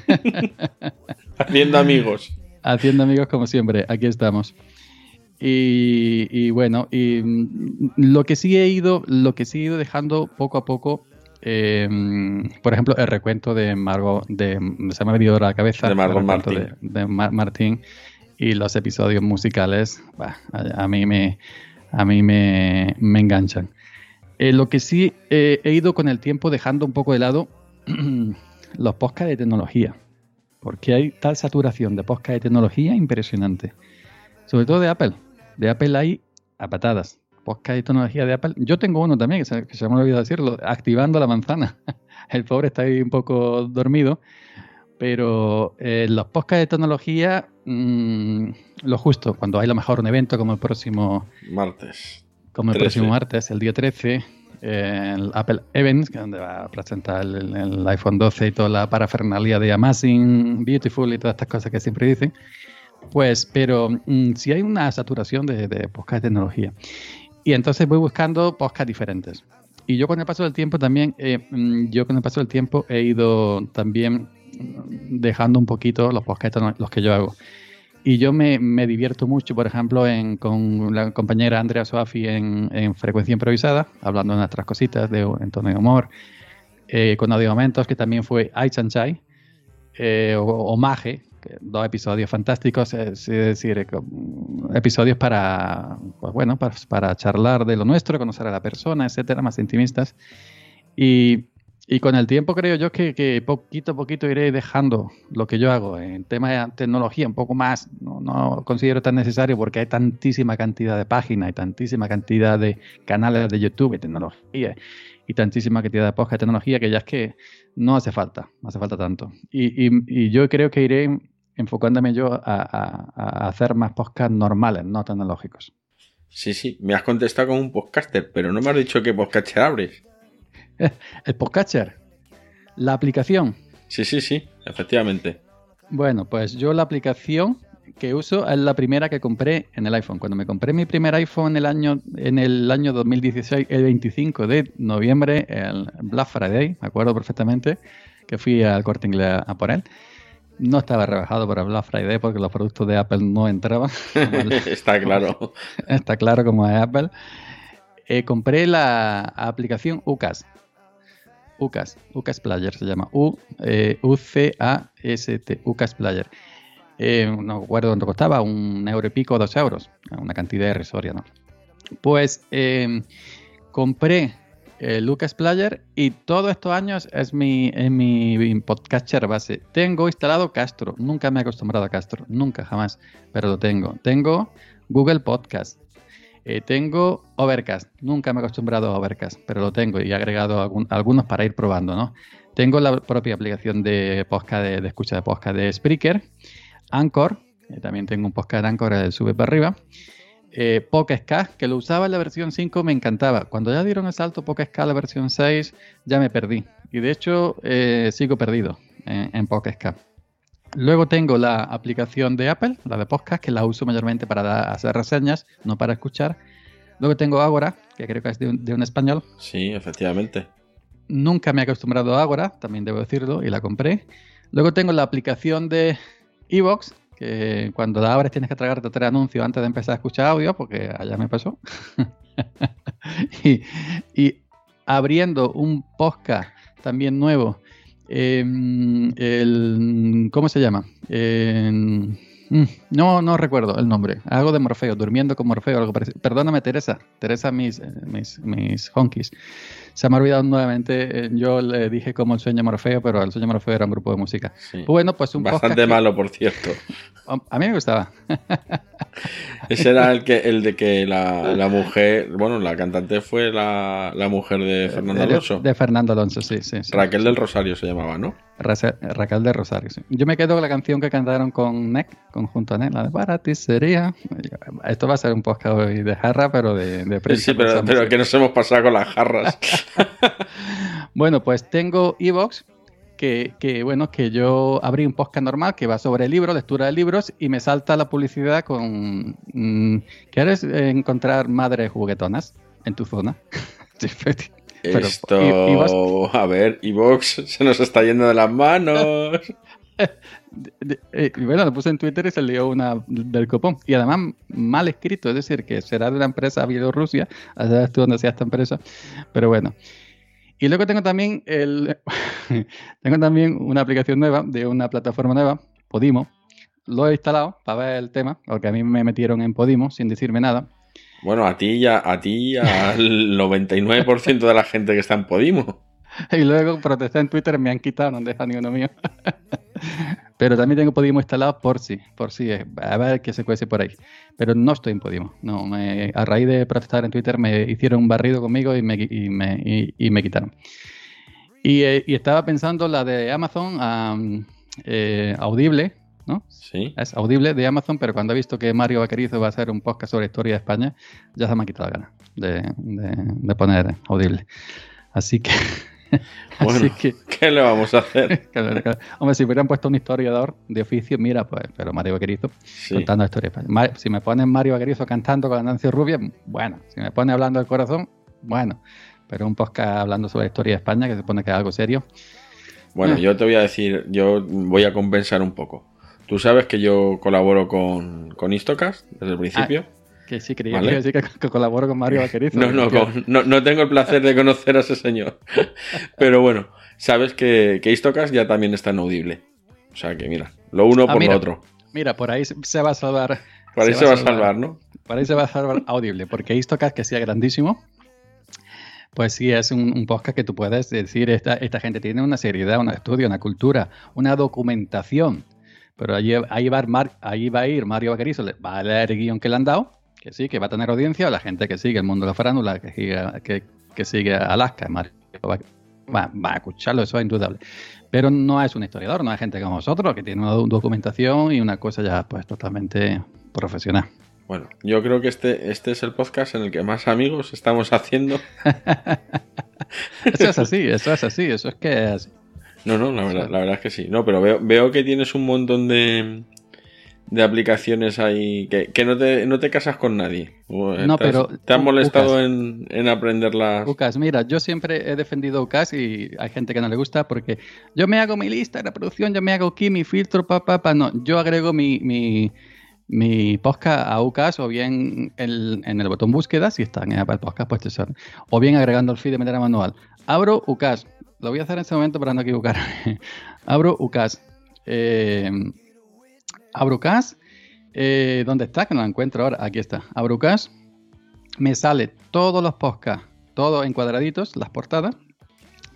S2: Haciendo amigos.
S3: Haciendo amigos como siempre, aquí estamos. Y, bueno, y mm, lo que sí he ido, lo que sí he ido dejando poco a poco, eh, por ejemplo, el recuento de Margot, de, se me ha venido a la cabeza,
S2: de Margot Martín.
S3: De, Martín y los episodios musicales, a, mí me, a mí me, enganchan. Eh, lo que sí he ido con el tiempo dejando un poco de lado los podcasts de tecnología, porque hay tal saturación de podcasts de tecnología impresionante, sobre todo de Apple de Apple hay a patadas. Podcast y tecnología de Apple. Yo tengo uno también, que se, me ha olvidado decirlo, activando la manzana. El pobre está ahí un poco dormido. Pero eh, los podcasts de tecnología, mm, lo justo, cuando hay lo mejor un evento como el próximo
S2: martes.
S3: Como el próximo martes, el día 13, el Apple Events, que es donde va a presentar el, el, iPhone 12 y toda la parafernalia de Amazing, Beautiful y todas estas cosas que siempre dicen. Pues, pero mm, si hay una saturación de, de podcast de tecnología. Y entonces voy buscando podcasts diferentes. Y yo con el paso del tiempo también, eh, mm, yo con el paso del tiempo he ido también dejando un poquito los podcasts los que yo hago. Y yo me, divierto mucho, por ejemplo, en, con la compañera Andrea Soafi en, en, Frecuencia Improvisada, hablando de nuestras cositas de, en tono de humor, eh, con Audio Momentos, que también fue Ai Chan eh, o, o, Maje, dos episodios fantásticos, es decir, episodios para, pues bueno, para, charlar de lo nuestro, conocer a la persona, etcétera, más intimistas. Y, y con el tiempo creo yo que, que, poquito a poquito iré dejando lo que yo hago en tema de tecnología un poco más, no, no, considero tan necesario porque hay tantísima cantidad de páginas, y tantísima cantidad de canales de YouTube y tecnología y tantísima cantidad de podcast de tecnología que ya es que no hace falta, no hace falta tanto. Y, y- y yo creo que iré enfocándome yo a, a- a hacer más podcasts normales, no tecnológicos.
S2: Sí, sí, me has contestado como un podcaster, pero no me has dicho qué podcaster abres.
S3: El podcatcher, la aplicación.
S2: Sí, sí, sí, efectivamente.
S3: Bueno, pues yo la aplicación que uso es la primera que compré en el iPhone. Cuando me compré mi primer iPhone en el año, en el año 2016, el 25 de noviembre, el Black Friday, me acuerdo perfectamente, que fui al corte inglés a, a por él. No estaba rebajado para Black Friday porque los productos de Apple no entraban.
S2: Está claro.
S3: Está claro como es Apple. Eh, compré la aplicación UCAS. UCAS, UCAS Player se llama. U, eh, U-C-A-S-T, UCAS Player. Eh, no recuerdo cuánto costaba, un euro y pico, dos euros. Una cantidad irrisoria, ¿no? Pues eh, compré el Lucas Player y todos estos años es mi, es mi podcatcher base. Tengo instalado Castro, nunca me he acostumbrado a Castro, nunca, jamás, pero lo tengo. Tengo Google Podcast, eh, tengo Overcast, nunca me he acostumbrado a Overcast, pero lo tengo y he agregado algunos para ir probando, ¿no? Tengo la propia aplicación de podcast, de, escucha de podcast de Spreaker, Anchor, eh, también tengo un podcast de Anchor, eh, sube para arriba. Eh, Cast, que lo usaba en la versión 5, me encantaba. Cuando ya dieron el salto Cast a la versión 6, ya me perdí. Y de hecho, eh, sigo perdido en, en Cast. Luego tengo la aplicación de Apple, la de podcast, que la uso mayormente para dar- hacer reseñas, no para escuchar. Luego tengo Agora, que creo que es de un, de un español.
S2: Sí, efectivamente.
S3: Nunca me he acostumbrado a Agora, también debo decirlo, y la compré. Luego tengo la aplicación de Evox, que cuando la abres tienes que tragarte tres anuncios antes de empezar a escuchar audio, porque allá me pasó. y, y abriendo un podcast también nuevo, eh, el, ¿cómo se llama? Eh, mm, no, no recuerdo el nombre. Algo de Morfeo, durmiendo con Morfeo, algo parecido. Perdóname, Teresa. Teresa, mis, eh, mis, mis honkies. Se me ha olvidado nuevamente. eh, Yo le dije como el sueño Morfeo, pero el sueño Morfeo era un grupo de música.
S2: Sí.
S3: Bueno, pues un
S2: Bastante
S3: que-
S2: malo, por cierto.
S3: a mí me gustaba.
S2: Ese era el que el de que la, la mujer, bueno, la cantante fue la, la mujer de Fernando
S3: De-
S2: Alonso.
S3: De Fernando Alonso, sí, sí. sí.
S2: Raquel del Rosario se llamaba, ¿no?
S3: Raquel de Rosario, sí. Yo me quedo con la canción que cantaron con NEC, conjunto a NEC, la de Para ti sería. Esto va a ser un podcast hoy de jarra, pero de, de prensa.
S2: Sí, pero, pero que nos hemos pasado con las jarras.
S3: Bueno, pues tengo Evox, que, que, bueno, que yo abrí un podcast normal que va sobre libros, lectura de libros, y me salta la publicidad con mm, ¿Quieres encontrar madres juguetonas en tu zona? Sí, pero-
S2: Esto,
S3: y- y vas-
S2: a ver, Evox se nos está yendo de las manos.
S3: eh, bueno, lo puse en Twitter y salió una del copón. Y además mal escrito, es decir, que será de una empresa Bielorrusia, allá tú donde sea esta empresa, pero bueno. Y luego tengo también el tengo también una aplicación nueva de una plataforma nueva, Podimo. Lo he instalado para ver el tema, porque a mí me metieron en Podimo sin decirme nada.
S2: Bueno, a ti y a, ti y al 99% de la gente que está en Podimo.
S3: Y luego protesté en Twitter, me han quitado, no han dejado ni uno mío. Pero también tengo Podimo instalado por si, por si, a ver qué se cuece por ahí. Pero no estoy en Podimo. No, me- a raíz de protestar en Twitter me hicieron un barrido conmigo y me, y me, y- y me quitaron. Y, eh, y estaba pensando la de Amazon, am, eh, Audible, ¿no?
S2: Sí.
S3: Es Audible de Amazon, pero cuando he visto que Mario Vaquerizo va a hacer un podcast sobre historia de España, ya se me ha quitado la gana de, de- de poner Audible. Así que...
S2: Bueno,
S3: así que
S2: ¿qué le vamos a hacer?
S3: Claro, claro. Hombre, si hubieran puesto un historiador de oficio, mira, pues, pero Mario Vaquerizo
S2: Sí.
S3: contando la historia. de España. Ma- Si me ponen Mario Vaquerizo cantando con Nancy Rubia, bueno. Si me pone hablando del corazón, bueno. Pero un podcast hablando sobre la historia de España, que se supone que es algo serio.
S2: Bueno,
S3: Ah.
S2: yo te voy a decir, yo voy a compensar un poco. Tú sabes que yo colaboro con, con Istocast desde el principio.
S3: Que sí, creía
S2: Vale.
S3: que colaboro con Mario Vaquerizo.
S2: No, no,
S3: Que-
S2: con- no, no tengo el placer de conocer a ese señor. Pero bueno, sabes que, que Istocast ya también está en Audible. O sea que mira, lo uno
S3: Ah,
S2: por
S3: mira.
S2: lo otro.
S3: Mira, por ahí se va a salvar.
S2: Por ahí se va a salvar, ¿no?
S3: Por ahí se va a salvar Audible, porque Istocast, que sea grandísimo, pues sí es un, un podcast que tú puedes decir, esta, esta gente tiene una seriedad, un estudio, una cultura, una documentación. Pero allí, ahí, va, a ir Mar- ahí va a ir Mario Vaquerizo, le- va a leer el guion que le han dado, que sí, que va a tener audiencia, o la gente que sigue el mundo de la farándula, que, siga- que que sigue Alaska, Mario va, va- va a escucharlo, eso es indudable. Pero no es un historiador, no es gente como nosotros, que tiene una do- documentación y una cosa ya pues totalmente profesional.
S2: Bueno, yo creo que este, este es el podcast en el que más amigos estamos haciendo.
S3: Eso es así, eso es así, eso es que es así.
S2: No, no, la verdad, la verdad es que sí. No, pero veo, veo que tienes un montón de, de aplicaciones ahí que, que no, te, no te casas con nadie. Eh,
S3: No,
S2: te has-
S3: pero,
S2: ¿Te han
S3: U-
S2: molestado
S3: Ucas.
S2: en, en aprenderlas?
S3: UCAS, mira, yo siempre he defendido UCAS y hay gente que no le gusta porque yo me hago mi lista de reproducción, yo me hago aquí mi filtro, pa, pa, pa. No, yo agrego mi, mi, mi podcast a UCAS o bien el- en el botón búsqueda, si está en Apple Podcast, pues te sale. O bien agregando el feed de manera manual. Abro UCAS. Lo voy a hacer en este momento para no equivocarme. Abro UCAS. Eh, abro UCAS. Eh, ¿Dónde está? Que no lo encuentro ahora. Aquí está. Abro UCAS me sale todos los podcasts, todo en cuadraditos, las portadas.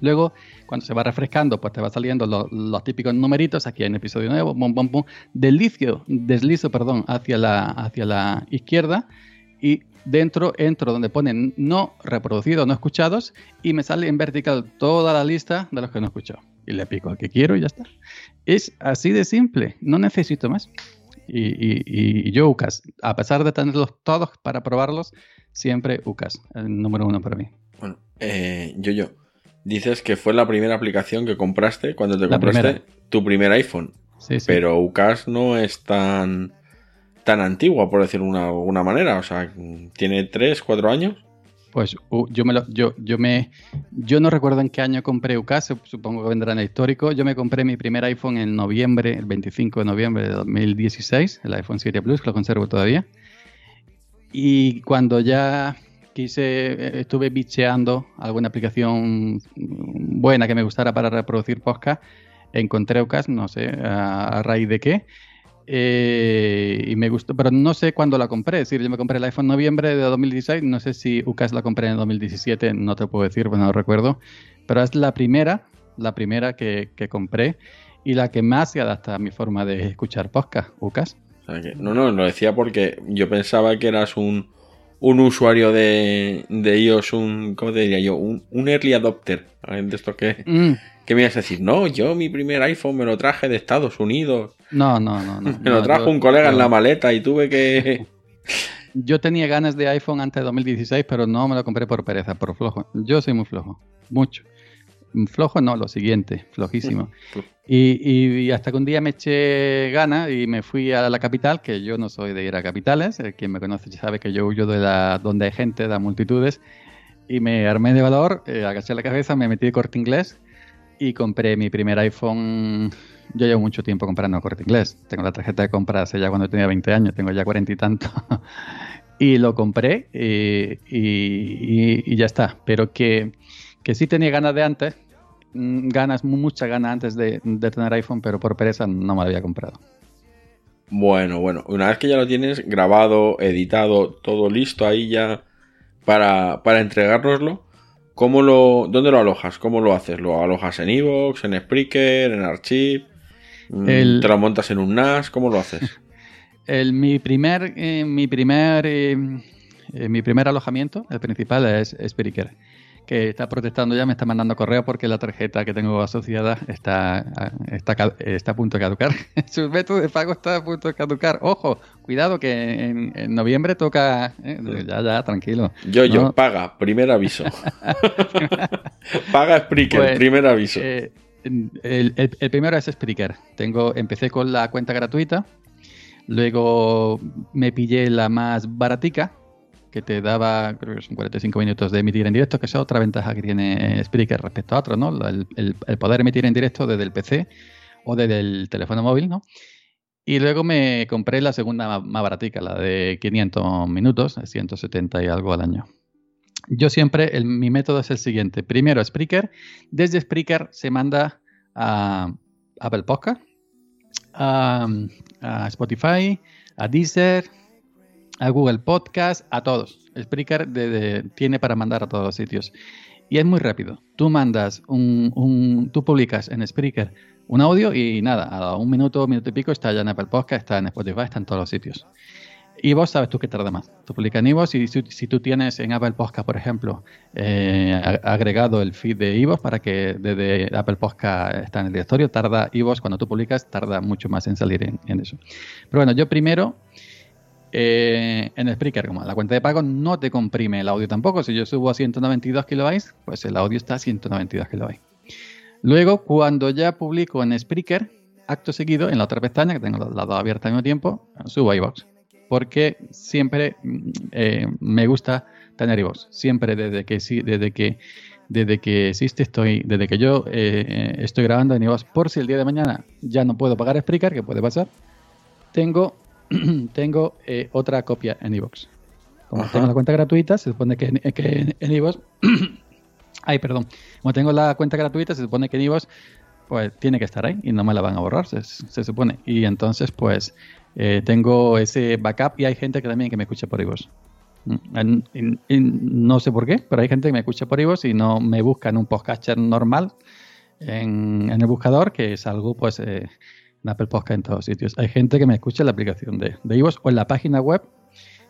S3: Luego, cuando se va refrescando, pues te va saliendo lo- los típicos numeritos. Aquí hay un episodio nuevo, bum, bum, bum. Deslizo, deslizo, perdón, hacia la, hacia la izquierda y dentro entro donde ponen no reproducidos, no escuchados y me sale en vertical toda la lista de los que no he escuchado. Y le pico al que quiero y ya está. Es así de simple, no necesito más. Y, y- y yo UCAS, a pesar de tenerlos todos para probarlos, siempre UCAS, el número uno para mí.
S2: Bueno, eh, yo, yo. Dices que fue la primera aplicación que compraste cuando te
S3: La
S2: compraste
S3: primera.
S2: tu primer iPhone.
S3: Sí, sí.
S2: Pero UCAS no es tan, tan antigua, por decirlo de una, alguna manera. O sea, tiene 3, 4 años.
S3: Pues yo me lo, yo, yo me, yo no recuerdo en qué año compré UCAS, supongo que vendrá en el histórico. Yo me compré mi primer iPhone en noviembre, el 25 de noviembre de 2016, el iPhone 7 Plus, que lo conservo todavía. Y cuando ya quise, eh, estuve bicheando alguna aplicación buena que me gustara para reproducir podcast, encontré UCAS, no sé a raíz de qué. Eh, y me gustó, pero no sé cuándo la compré. Es decir, yo me compré el iPhone en noviembre de 2016. No sé si UCAS la compré en 2017, no te puedo decir, pues no recuerdo. Pero es la primera, la primera que, que compré y la que más se adapta a mi forma de escuchar podcast, UCAS.
S2: No, no, lo decía porque yo pensaba que eras un, un usuario de, de iOS, un, ¿cómo te diría yo? Un, un early adopter. De esto que,
S3: Mm,
S2: que me ibas a decir, no, yo mi primer iPhone me lo traje de Estados Unidos.
S3: no, no, no. no
S2: Me lo trajo
S3: yo-
S2: un colega en la maleta y tuve que...
S3: Yo tenía ganas de iPhone antes de 2016, pero no me lo compré por pereza, por flojo. Yo soy muy flojo, mucho. Flojo no, lo siguiente, flojísimo. Y, y- y hasta que un día me eché ganas y me fui a la capital, que yo no soy de ir a capitales, eh, quien me conoce sabe que yo huyo de la, donde hay gente, de multitudes, y me armé de valor, eh, agaché la cabeza, me metí de corte inglés y compré mi primer iPhone. Yo llevo mucho tiempo comprando corte inglés. Tengo la tarjeta de compra hace ya cuando tenía 20 años, tengo ya 40 y tanto. y lo compré eh, y, y- y ya está. Pero que, que sí tenía ganas de antes, mm, ganas, muchas ganas antes de, de tener iPhone, pero por pereza no me lo había comprado.
S2: Bueno, bueno, una vez que ya lo tienes grabado, editado, todo listo ahí ya para, para entregárnoslo, ¿cómo lo, ¿dónde lo alojas? ¿Cómo lo haces? ¿Lo alojas en Evox, en Spreaker, en Archive? Mm,
S3: El-
S2: ¿Te lo montas en un NAS? ¿Cómo lo haces?
S3: El, mi primer, eh, mi primer, eh, eh, mi primer alojamiento, el principal es Spreaker, que está protestando ya, me está mandando correo porque la tarjeta que tengo asociada está, está, está a punto de caducar. Su método de pago está a punto de caducar. Ojo, cuidado que en, en noviembre toca. eh, ya, ya, tranquilo.
S2: Yo, yo,
S3: No.
S2: paga, primer aviso. paga Spreaker,
S3: Pues,
S2: primer aviso.
S3: Eh, el, el- el primero es Spreaker. Tengo, empecé con la cuenta gratuita, luego me pillé la más baratica, que te daba, creo que son 45 minutos de emitir en directo, que es otra ventaja que tiene Spreaker respecto a otros, ¿no? El, poder emitir en directo desde el PC o desde el teléfono móvil, ¿no? Y luego me compré la segunda más baratica, la de 500 minutos, 170 y algo al año. Yo siempre, mi método es el siguiente. Primero Spreaker, desde Spreaker se manda a Apple Podcast, a Spotify, a Deezer, a Google Podcast, a todos. Spreaker tiene para mandar a todos los sitios. Y es muy rápido. Tú mandas un, tú publicas en Spreaker un audio y nada, a un minuto, minuto y pico está ya en Apple Podcast, está en Spotify, está en todos los sitios. vos sabes tú que tarda más. Tú publicas en iVoox y si, si, tú tienes en Apple Podcast, por ejemplo, eh, agregado el feed de iVoox para que desde Apple Podcast está en el directorio, tarda iVoox cuando tú publicas, tarda mucho más en salir en, eso. Pero bueno, yo primero eh, en Spreaker, como la cuenta de pago no te comprime el audio tampoco. Si yo subo a 192 kilobytes, pues el audio está a 192 kilobytes. Luego, cuando ya publico en Spreaker, acto seguido, en la otra pestaña, que tengo la dos abiertas al mismo tiempo, subo a iVoox porque siempre mm, eh, me gusta tener iVoox. Siempre desde que, desde que, desde que existe, estoy, desde que yo eh, estoy grabando en iVoox, por si el día de mañana ya no puedo pagar Spreaker, que puede pasar, tengo, tengo eh, otra copia en iVoox. Como tengo la cuenta gratuita, se supone que, que en iVoox... ay, perdón. Como tengo la cuenta gratuita, se supone que en iVoox pues tiene que estar ahí y no me la van a borrar, se, se supone. Y entonces, pues eh, tengo ese backup y hay gente que también que me escucha por iVoox. Mm, no sé por qué, pero hay gente que me escucha por iVoox y no me busca en un podcaster normal en, el buscador, que es algo pues eh, en Apple Podcast en todos sitios. Hay gente que me escucha en la aplicación de, de iVoox o en la página web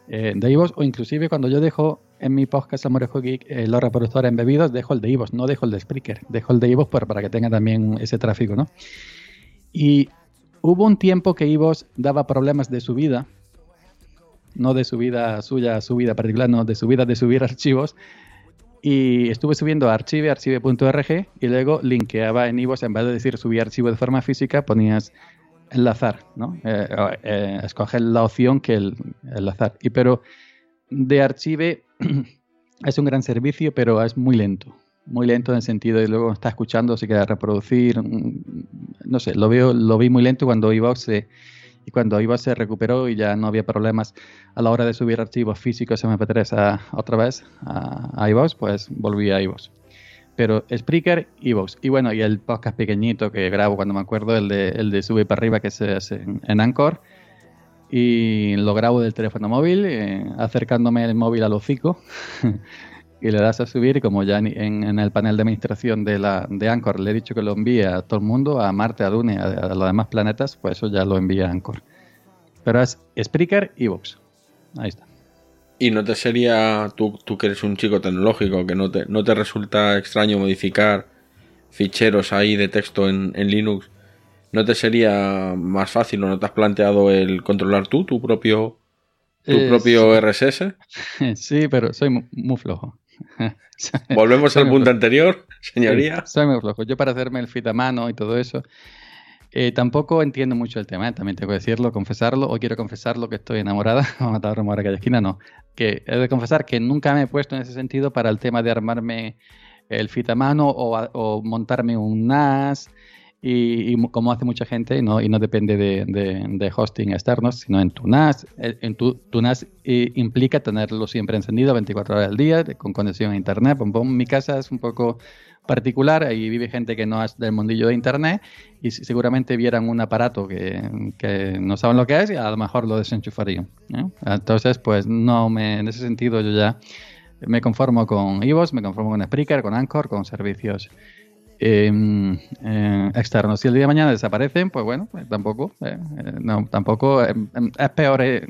S3: eh, de iVoox o inclusive cuando yo dejo en mi podcast Amorejo Geek eh, los reproductores embebidos, dejo el de iVoox, no dejo el de Spreaker, dejo el de iVoox para, para que tenga también ese tráfico, ¿no? Y Hubo un tiempo que Ivos daba problemas de subida, no de subida suya, subida particular, no, de subida de subir archivos. Y estuve subiendo archive, archive.org y luego linkeaba en Ivos, en vez de decir subir archivo de forma física, ponías enlazar, ¿no? Eh, eh, escoger la opción que el enlazar. Y pero de archive es un gran servicio, pero es muy lento muy lento en el sentido de luego está escuchando, se queda reproducir, mm, no sé, lo veo, lo vi muy lento cuando iVoox se, y cuando iVoox se recuperó y ya no había problemas a la hora de subir archivos físicos MP3 a, otra vez a, a pues volví a iVoox. Pero Spreaker, iVoox. Y bueno, y el podcast pequeñito que grabo cuando me acuerdo, el de, el de Sube para arriba que se hace en, en Anchor. Y lo grabo del teléfono móvil, eh, acercándome el móvil al hocico y le das a subir y como ya en, el panel de administración de, la, de Anchor le he dicho que lo envíe a todo el mundo, a Marte, a Dune, a, los demás planetas, pues eso ya lo envía a Anchor. Pero es Spreaker y Vox. Ahí está.
S2: ¿Y no te sería, tú, tú que eres un chico tecnológico, que no te, no te resulta extraño modificar ficheros ahí de texto en, en Linux? ¿No te sería más fácil o no te has planteado el controlar tú tu propio, tu
S3: Eh,
S2: propio RSS?
S3: Sí, pero soy mu- muy flojo.
S2: Volvemos al punto
S3: flojo.
S2: anterior, señoría.
S3: Sí, soy muy flojo. Yo para hacerme el feed a mano y todo eso, eh, tampoco entiendo mucho el tema, ¿eh? también tengo que decirlo, confesarlo, o quiero confesarlo que estoy enamorada, vamos a matar rumor a esquina, no. Que he de confesar que nunca me he puesto en ese sentido para el tema de armarme el feed a mano o montarme un NAS, y, como hace mucha gente, no, y no depende de, de- hosting externos, sino en tu NAS. Eh, En tu, NAS eh, implica tenerlo siempre encendido 24 horas al día, con conexión a internet. Mi casa es un poco particular, ahí vive gente que no es del mundillo de internet y seguramente vieran un aparato que, que no saben lo que es y a lo mejor lo desenchufarían. ¿eh? Entonces, pues no me, en ese sentido yo ya me conformo con iVoox, me conformo con Spreaker, con Anchor, con servicios eh, eh, externos. Si el día de mañana desaparecen, pues bueno, pues tampoco, eh, eh, no, tampoco eh, eh, es peor eh,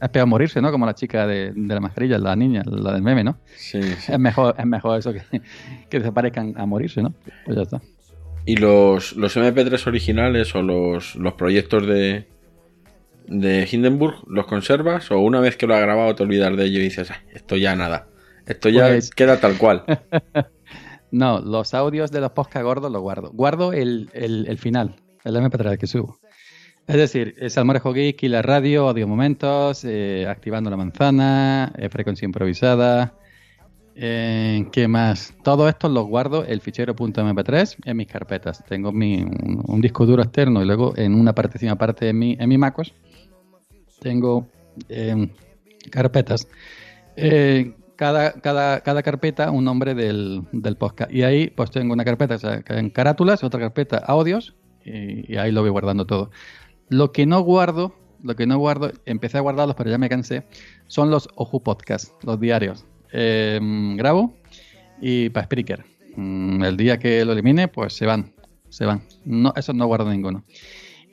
S3: es peor morirse, ¿no? Como la chica de, de la mascarilla, la niña, la del meme, ¿no?
S2: Sí, sí.
S3: Es mejor, es mejor eso que, que desaparezcan a morirse, ¿no? Pues ya está.
S2: ¿Y los, los MP3 originales o los, los proyectos de, de Hindenburg los conservas? ¿O una vez que lo has grabado te olvidas de ello y dices, "Ah, esto ya nada? Esto ya
S3: Pues-
S2: queda tal cual.
S3: No, los audios de los podcast gordos los guardo. Guardo el, el, el final, el MP3 que subo. Es decir, es Almorejo Geek y la radio, audio momentos, eh, activando la manzana, eh, frecuencia improvisada. eh, ¿Qué más? Todo esto lo guardo el fichero .mp3 en mis carpetas. Tengo mi, un, disco duro externo y luego en una partición aparte en mi, en mi MacOS tengo eh, carpetas. Eh, cada, cada, cada carpeta un nombre del, del podcast. Y ahí pues tengo una carpeta en carátulas, otra carpeta audios y, y ahí lo voy guardando todo. Lo que no guardo, lo que no guardo, empecé a guardarlos pero ya me cansé, son los Oju Podcast, los diarios. Eh, grabo y para Spreaker. Mm, El día que lo elimine pues se van, se van. No, esos no guardo ninguno.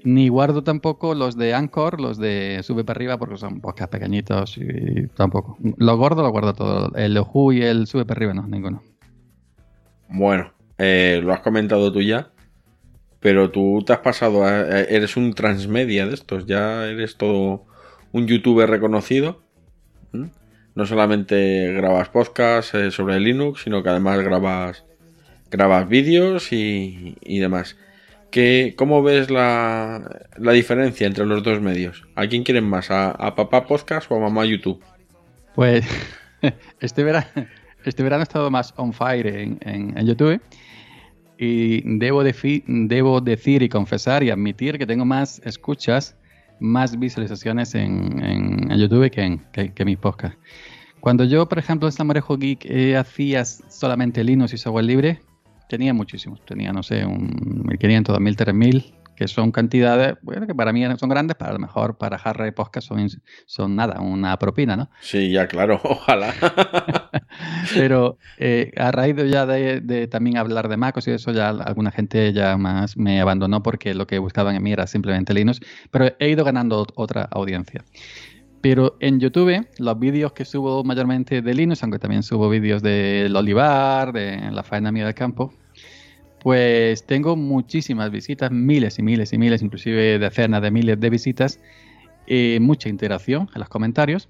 S3: Ni guardo tampoco los de Anchor, los de Sube para arriba, porque son podcasts pequeñitos y tampoco. Los gordos los guardo todo. El Oju y el Sube para arriba no, ninguno.
S2: Bueno, eh, lo has comentado tú ya, pero tú te has pasado, a, eres un transmedia de estos, ya eres todo un youtuber reconocido. No solamente grabas podcasts eh, sobre Linux, sino que además grabas, grabas vídeos y, y demás. ¿Qué, ¿Cómo ves la, la diferencia entre los dos medios? ¿A quién quieren más? ¿A, papá podcast o a mamá YouTube?
S3: Pues este verano, este verano he estado más on fire en, en- YouTube y debo, defi- debo decir y confesar y admitir que tengo más escuchas, más visualizaciones en, en- en YouTube que en que, que mis podcasts. Cuando yo, por ejemplo, en Samarejo Geek eh, hacía solamente Linux y software libre, tenía muchísimos. Tenía, no sé, un 1500, 2000, 3000, que son cantidades, bueno, que para mí son grandes, para a lo mejor para Harry Podcast son, son nada, una propina, ¿no?
S2: Sí, ya claro, ojalá.
S3: Pero eh, a raíz de ya de, de también hablar de MacOS y eso, ya alguna gente ya más me abandonó porque lo que buscaban en mí era simplemente Linux, pero he ido ganando ot- otra audiencia. Pero en YouTube, los vídeos que subo mayormente de Linux, aunque también subo vídeos del olivar, de la faena mía del campo, pues tengo muchísimas visitas, miles y miles y miles, inclusive decenas de miles de visitas, eh, mucha interacción en los comentarios.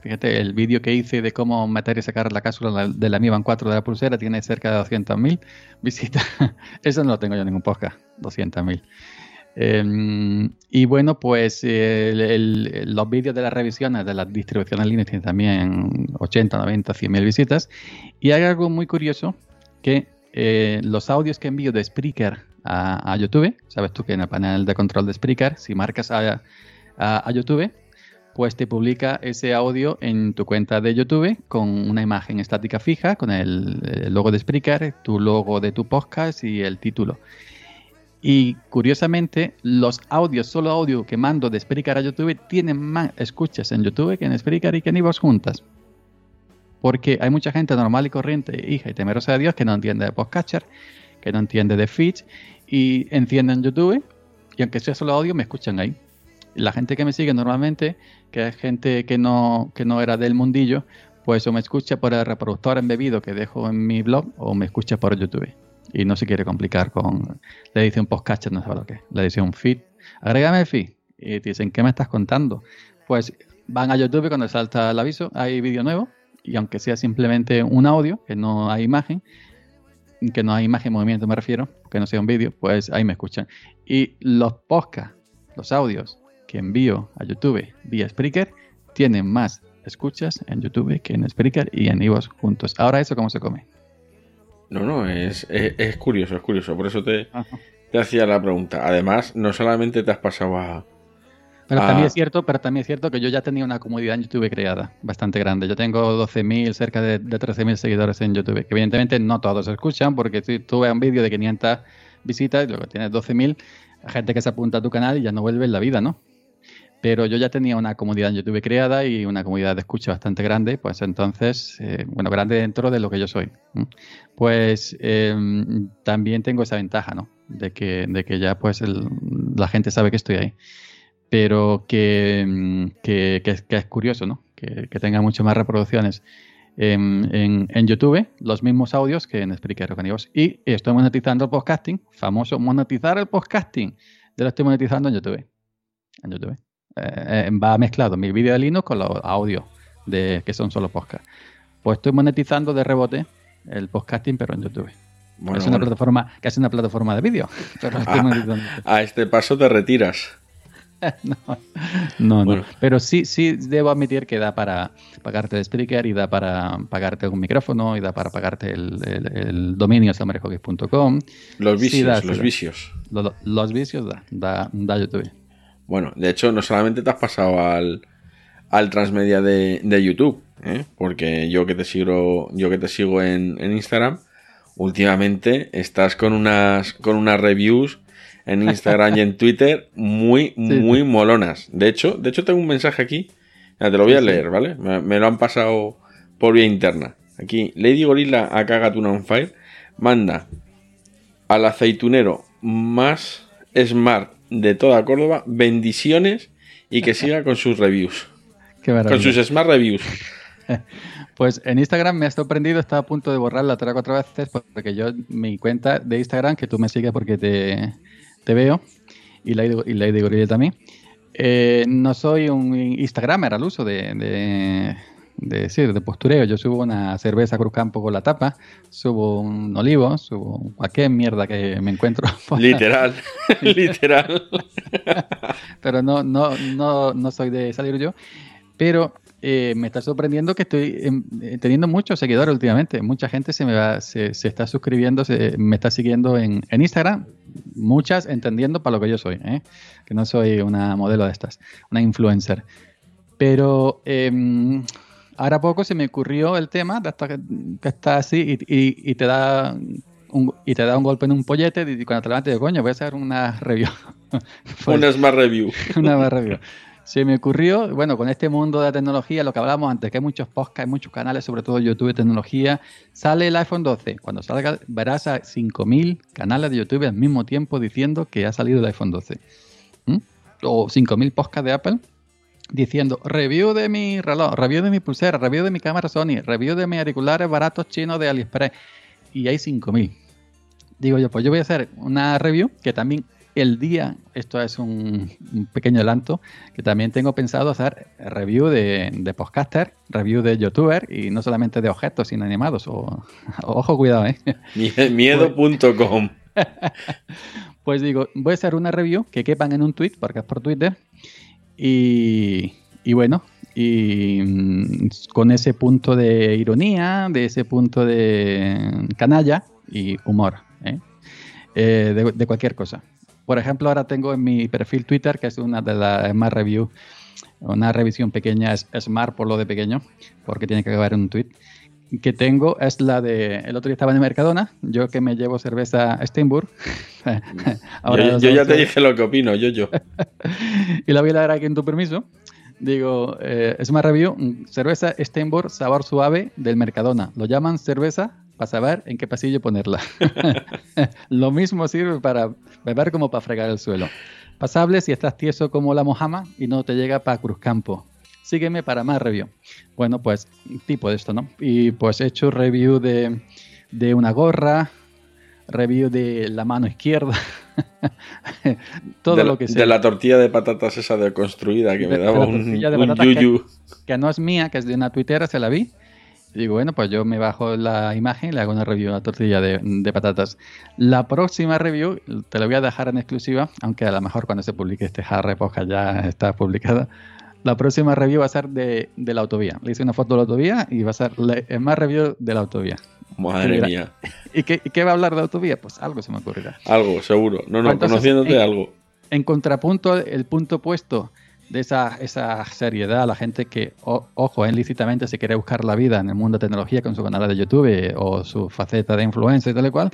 S3: Fíjate, el vídeo que hice de cómo meter y sacar la cápsula de la Mi Band 4 de la pulsera tiene cerca de 200.000 visitas. Eso no lo tengo yo en ningún podcast, 200.000. Eh, y bueno, pues los vídeos de las revisiones de las distribuciones Linux tienen también 80, 90, 100.000 visitas. Y hay algo muy curioso que eh, los audios que envío de Spreaker a, YouTube, sabes tú que en el panel de control de Spreaker, si marcas a, a- YouTube, pues te publica ese audio en tu cuenta de YouTube con una imagen estática fija, con el, el logo de Spreaker, tu logo de tu podcast y el título. Y curiosamente, los audios, solo audio que mando de Spreaker a YouTube, tienen más escuchas en YouTube que en Spreaker y que en iVoox juntas. Porque hay mucha gente normal y corriente, hija y temerosa de Dios, que no entiende de podcatcher, que no entiende de feeds, y encienden YouTube, y aunque sea solo audio, me escuchan ahí. La gente que me sigue normalmente, que es gente que no, que no era del mundillo, pues o me escucha por el reproductor embebido que dejo en mi blog, o me escucha por YouTube. Y no se quiere complicar con le dice un podcatcher, no sabe lo que dice un feed. Agrégame el feed. Y te dicen, ¿qué me estás contando? Pues van a YouTube cuando salta el aviso, hay vídeo nuevo, y aunque sea simplemente un audio, que no hay imagen, que no hay imagen movimiento me refiero, que no sea un vídeo, pues ahí me escuchan. Y los podcasts, los audios que envío a YouTube vía Spreaker, tienen más escuchas en YouTube que en Spreaker y en iVoox juntos. Ahora eso cómo se come.
S2: No, no, es, es, es curioso, es curioso. Por eso te,
S3: Ajá.
S2: te hacía la pregunta. Además, no solamente te has pasado a...
S3: Pero
S2: Ah.
S3: también es cierto, pero también es cierto que yo ya tenía una comunidad en YouTube creada, bastante grande. Yo tengo 12.000, cerca de, de 13.000 seguidores en YouTube, que evidentemente no todos escuchan, porque si tú ves un vídeo de 500 visitas y luego tienes 12.000, hay gente que se apunta a tu canal y ya no vuelve en la vida, ¿no? Pero yo ya tenía una comunidad en YouTube creada y una comunidad de escucha bastante grande, pues entonces, eh, bueno, grande dentro de lo que yo soy. Pues eh, también tengo esa ventaja, ¿no? De que, de que ya pues el- la gente sabe que estoy ahí pero que, mm, que, que es, que es curioso, ¿no? Que, tenga mucho más reproducciones en, en- en YouTube, los mismos audios que en Spreaker o. Y estoy monetizando el podcasting, famoso monetizar el podcasting. Yo lo estoy monetizando en YouTube. En YouTube. Eh, eh, va mezclado mi vídeo de Linux con los audios de, que son solo podcast. Pues estoy monetizando de rebote el podcasting, pero en YouTube.
S2: Bueno,
S3: es una
S2: bueno,
S3: plataforma, es una plataforma de vídeo, pero lo estoy monetizando.
S2: a este paso te retiras.
S3: no, no,
S2: Bueno.
S3: Pero sí, sí debo admitir que da para pagarte el speaker y da para pagarte un micrófono y da para pagarte el, el- el dominio.
S2: Los
S3: Sí,
S2: vicios,
S3: da,
S2: los vicios.
S3: Lo- lo- Los vicios da, da, da YouTube.
S2: Bueno, de hecho, no solamente te has pasado al, al transmedia de, de YouTube, ¿eh? porque yo que te sigo, yo que te sigo en, en Instagram, últimamente estás con unas, con unas reviews en Instagram y en Twitter muy, muy molonas. De hecho, de hecho tengo un mensaje aquí, Mira, te lo voy a leer, ¿vale? Me, me lo han pasado por vía interna. Aquí, Lady Gorilla acá Gatuna on Fire manda al aceitunero más smart de toda Córdoba, bendiciones y que siga con sus reviews.
S3: Qué
S2: Con sus smart reviews.
S3: Pues en Instagram me ha sorprendido, estaba a punto de borrarla tres o cuatro veces porque yo, mi cuenta de Instagram, que tú me sigues porque te, te veo, y la, y la de Gorilla también, eh, no soy un Instagramer al uso de, de, de, decir, de postureo. Yo subo una cerveza Cruz Campo con la tapa, subo un olivo, subo cualquier mierda que me encuentro.
S2: Literal. Literal.
S3: pero no, no, no, no soy de salir yo. Pero eh, me está sorprendiendo que estoy em, eh, teniendo muchos seguidores últimamente. Mucha gente se me va, se, se está suscribiendo, se, me está siguiendo en, en, Instagram. Muchas entendiendo para lo que yo soy, ¿eh? que no soy una modelo de estas, una influencer. Pero eh, ahora poco se me ocurrió el tema de hasta que, que está así y, y, y te da un, y te da un golpe en un pollete y cuando te levantas, digo, coño, voy a hacer una review.
S2: pues, una smart review.
S3: una review. Se me ocurrió, bueno, con este mundo de tecnología, lo que hablábamos antes, que hay muchos podcasts, hay muchos canales, sobre todo YouTube de tecnología, sale el iPhone 12. Cuando salga, verás a 5.000 canales de YouTube al mismo tiempo diciendo que ha salido el iPhone 12. ¿Mm? O 5.000 podcasts de Apple diciendo review de mi reloj, review de mi pulsera, review de mi cámara Sony, review de mis auriculares baratos chinos de AliExpress. Y hay 5.000. Digo yo, pues yo voy a hacer una review que también el día, esto es un, un, pequeño adelanto, que también tengo pensado hacer review de, de podcaster, review de youtuber y no solamente de objetos sino animados. O, ojo, cuidado, ¿eh?
S2: Miedo.com.
S3: pues digo, voy a hacer una review que quepan en un tweet, porque es por Twitter. Y, y bueno, y mm, con ese punto de ironía, de ese punto de canalla y humor, ¿eh? Eh, de, de cualquier cosa. Por ejemplo, ahora tengo en mi perfil Twitter, que es una de las más review, una revisión pequeña, es Smart por lo de pequeño, porque tiene que acabar en un tweet. Que tengo es la de. El otro día estaba en Mercadona, yo que me llevo cerveza Steinburg.
S2: yo, yo ya te dije lo que opino, yo, yo.
S3: y la voy a dar aquí en tu permiso. Digo, eh, es una review, cerveza Steinburg, sabor suave del Mercadona. Lo llaman cerveza para saber en qué pasillo ponerla. Lo mismo sirve para beber como para fregar el suelo. Pasable si estás tieso como la mojama y no te llega para Cruzcampo. Sígueme para más review. Bueno, pues tipo de esto, ¿no? Y pues he hecho review de, de una gorra, review de la mano izquierda. Todo
S2: de,
S3: lo que sea.
S2: De la tortilla de patatas esa deconstruida que de, me daba un, un yuyu.
S3: Que, que no es mía, que es de una tuitera, se la vi. Y digo, bueno, pues yo me bajo la imagen y le hago una review a la tortilla de, de, patatas. La próxima review te la voy a dejar en exclusiva, aunque a lo mejor cuando se publique este Harry Podcast ya está publicada. La próxima review va a ser de, de, la autovía. Le hice una foto de la autovía y va a ser la, más review de la autovía.
S2: Madre mía.
S3: ¿Y qué, ¿Y qué, va a hablar de autovía? Pues algo se me ocurrirá.
S2: Algo, seguro. No, no, Entonces, conociéndote
S3: en,
S2: algo.
S3: En contrapunto, el punto opuesto de esa, esa seriedad, la gente que, o, ojo, eh, lícitamente se quiere buscar la vida en el mundo de tecnología con su canal de YouTube o su faceta de influencer y tal y cual,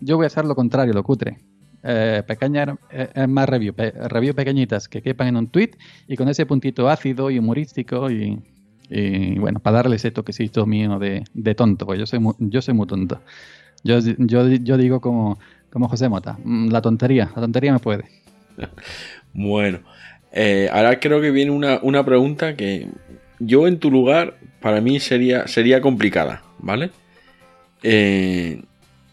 S3: yo voy a hacer lo contrario, lo cutre. Eh, pequeñas, eh, más review, review pequeñitas que quepan en un tweet y con ese puntito ácido y humorístico y, y bueno, para darle ese toquecito mío de, de tonto, porque yo soy muy, yo soy muy tonto. Yo, yo, yo digo como, como José Mota, mm, la tontería, la tontería me puede.
S2: Bueno, eh, ahora creo que viene una, una, pregunta que yo en tu lugar para mí sería, sería complicada, ¿vale? Eh,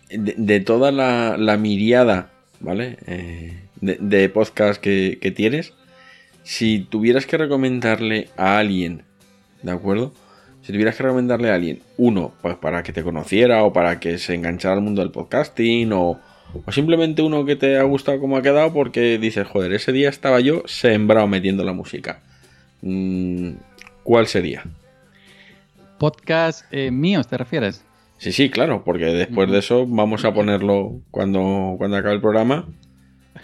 S2: de, toda la, la miriada, ¿vale? Eh, de, de, podcast que, que, tienes, si tuvieras que recomendarle a alguien, ¿de acuerdo? Si tuvieras que recomendarle a alguien, uno, pues para que te conociera o para que se enganchara al mundo del podcasting o, o simplemente uno que te ha gustado como ha quedado porque dices, joder, ese día estaba yo sembrado metiendo la música. ¿Cuál sería?
S3: Podcast eh, míos, ¿te refieres?
S2: Sí, sí, claro, porque después de eso vamos a ponerlo cuando, cuando acabe el programa.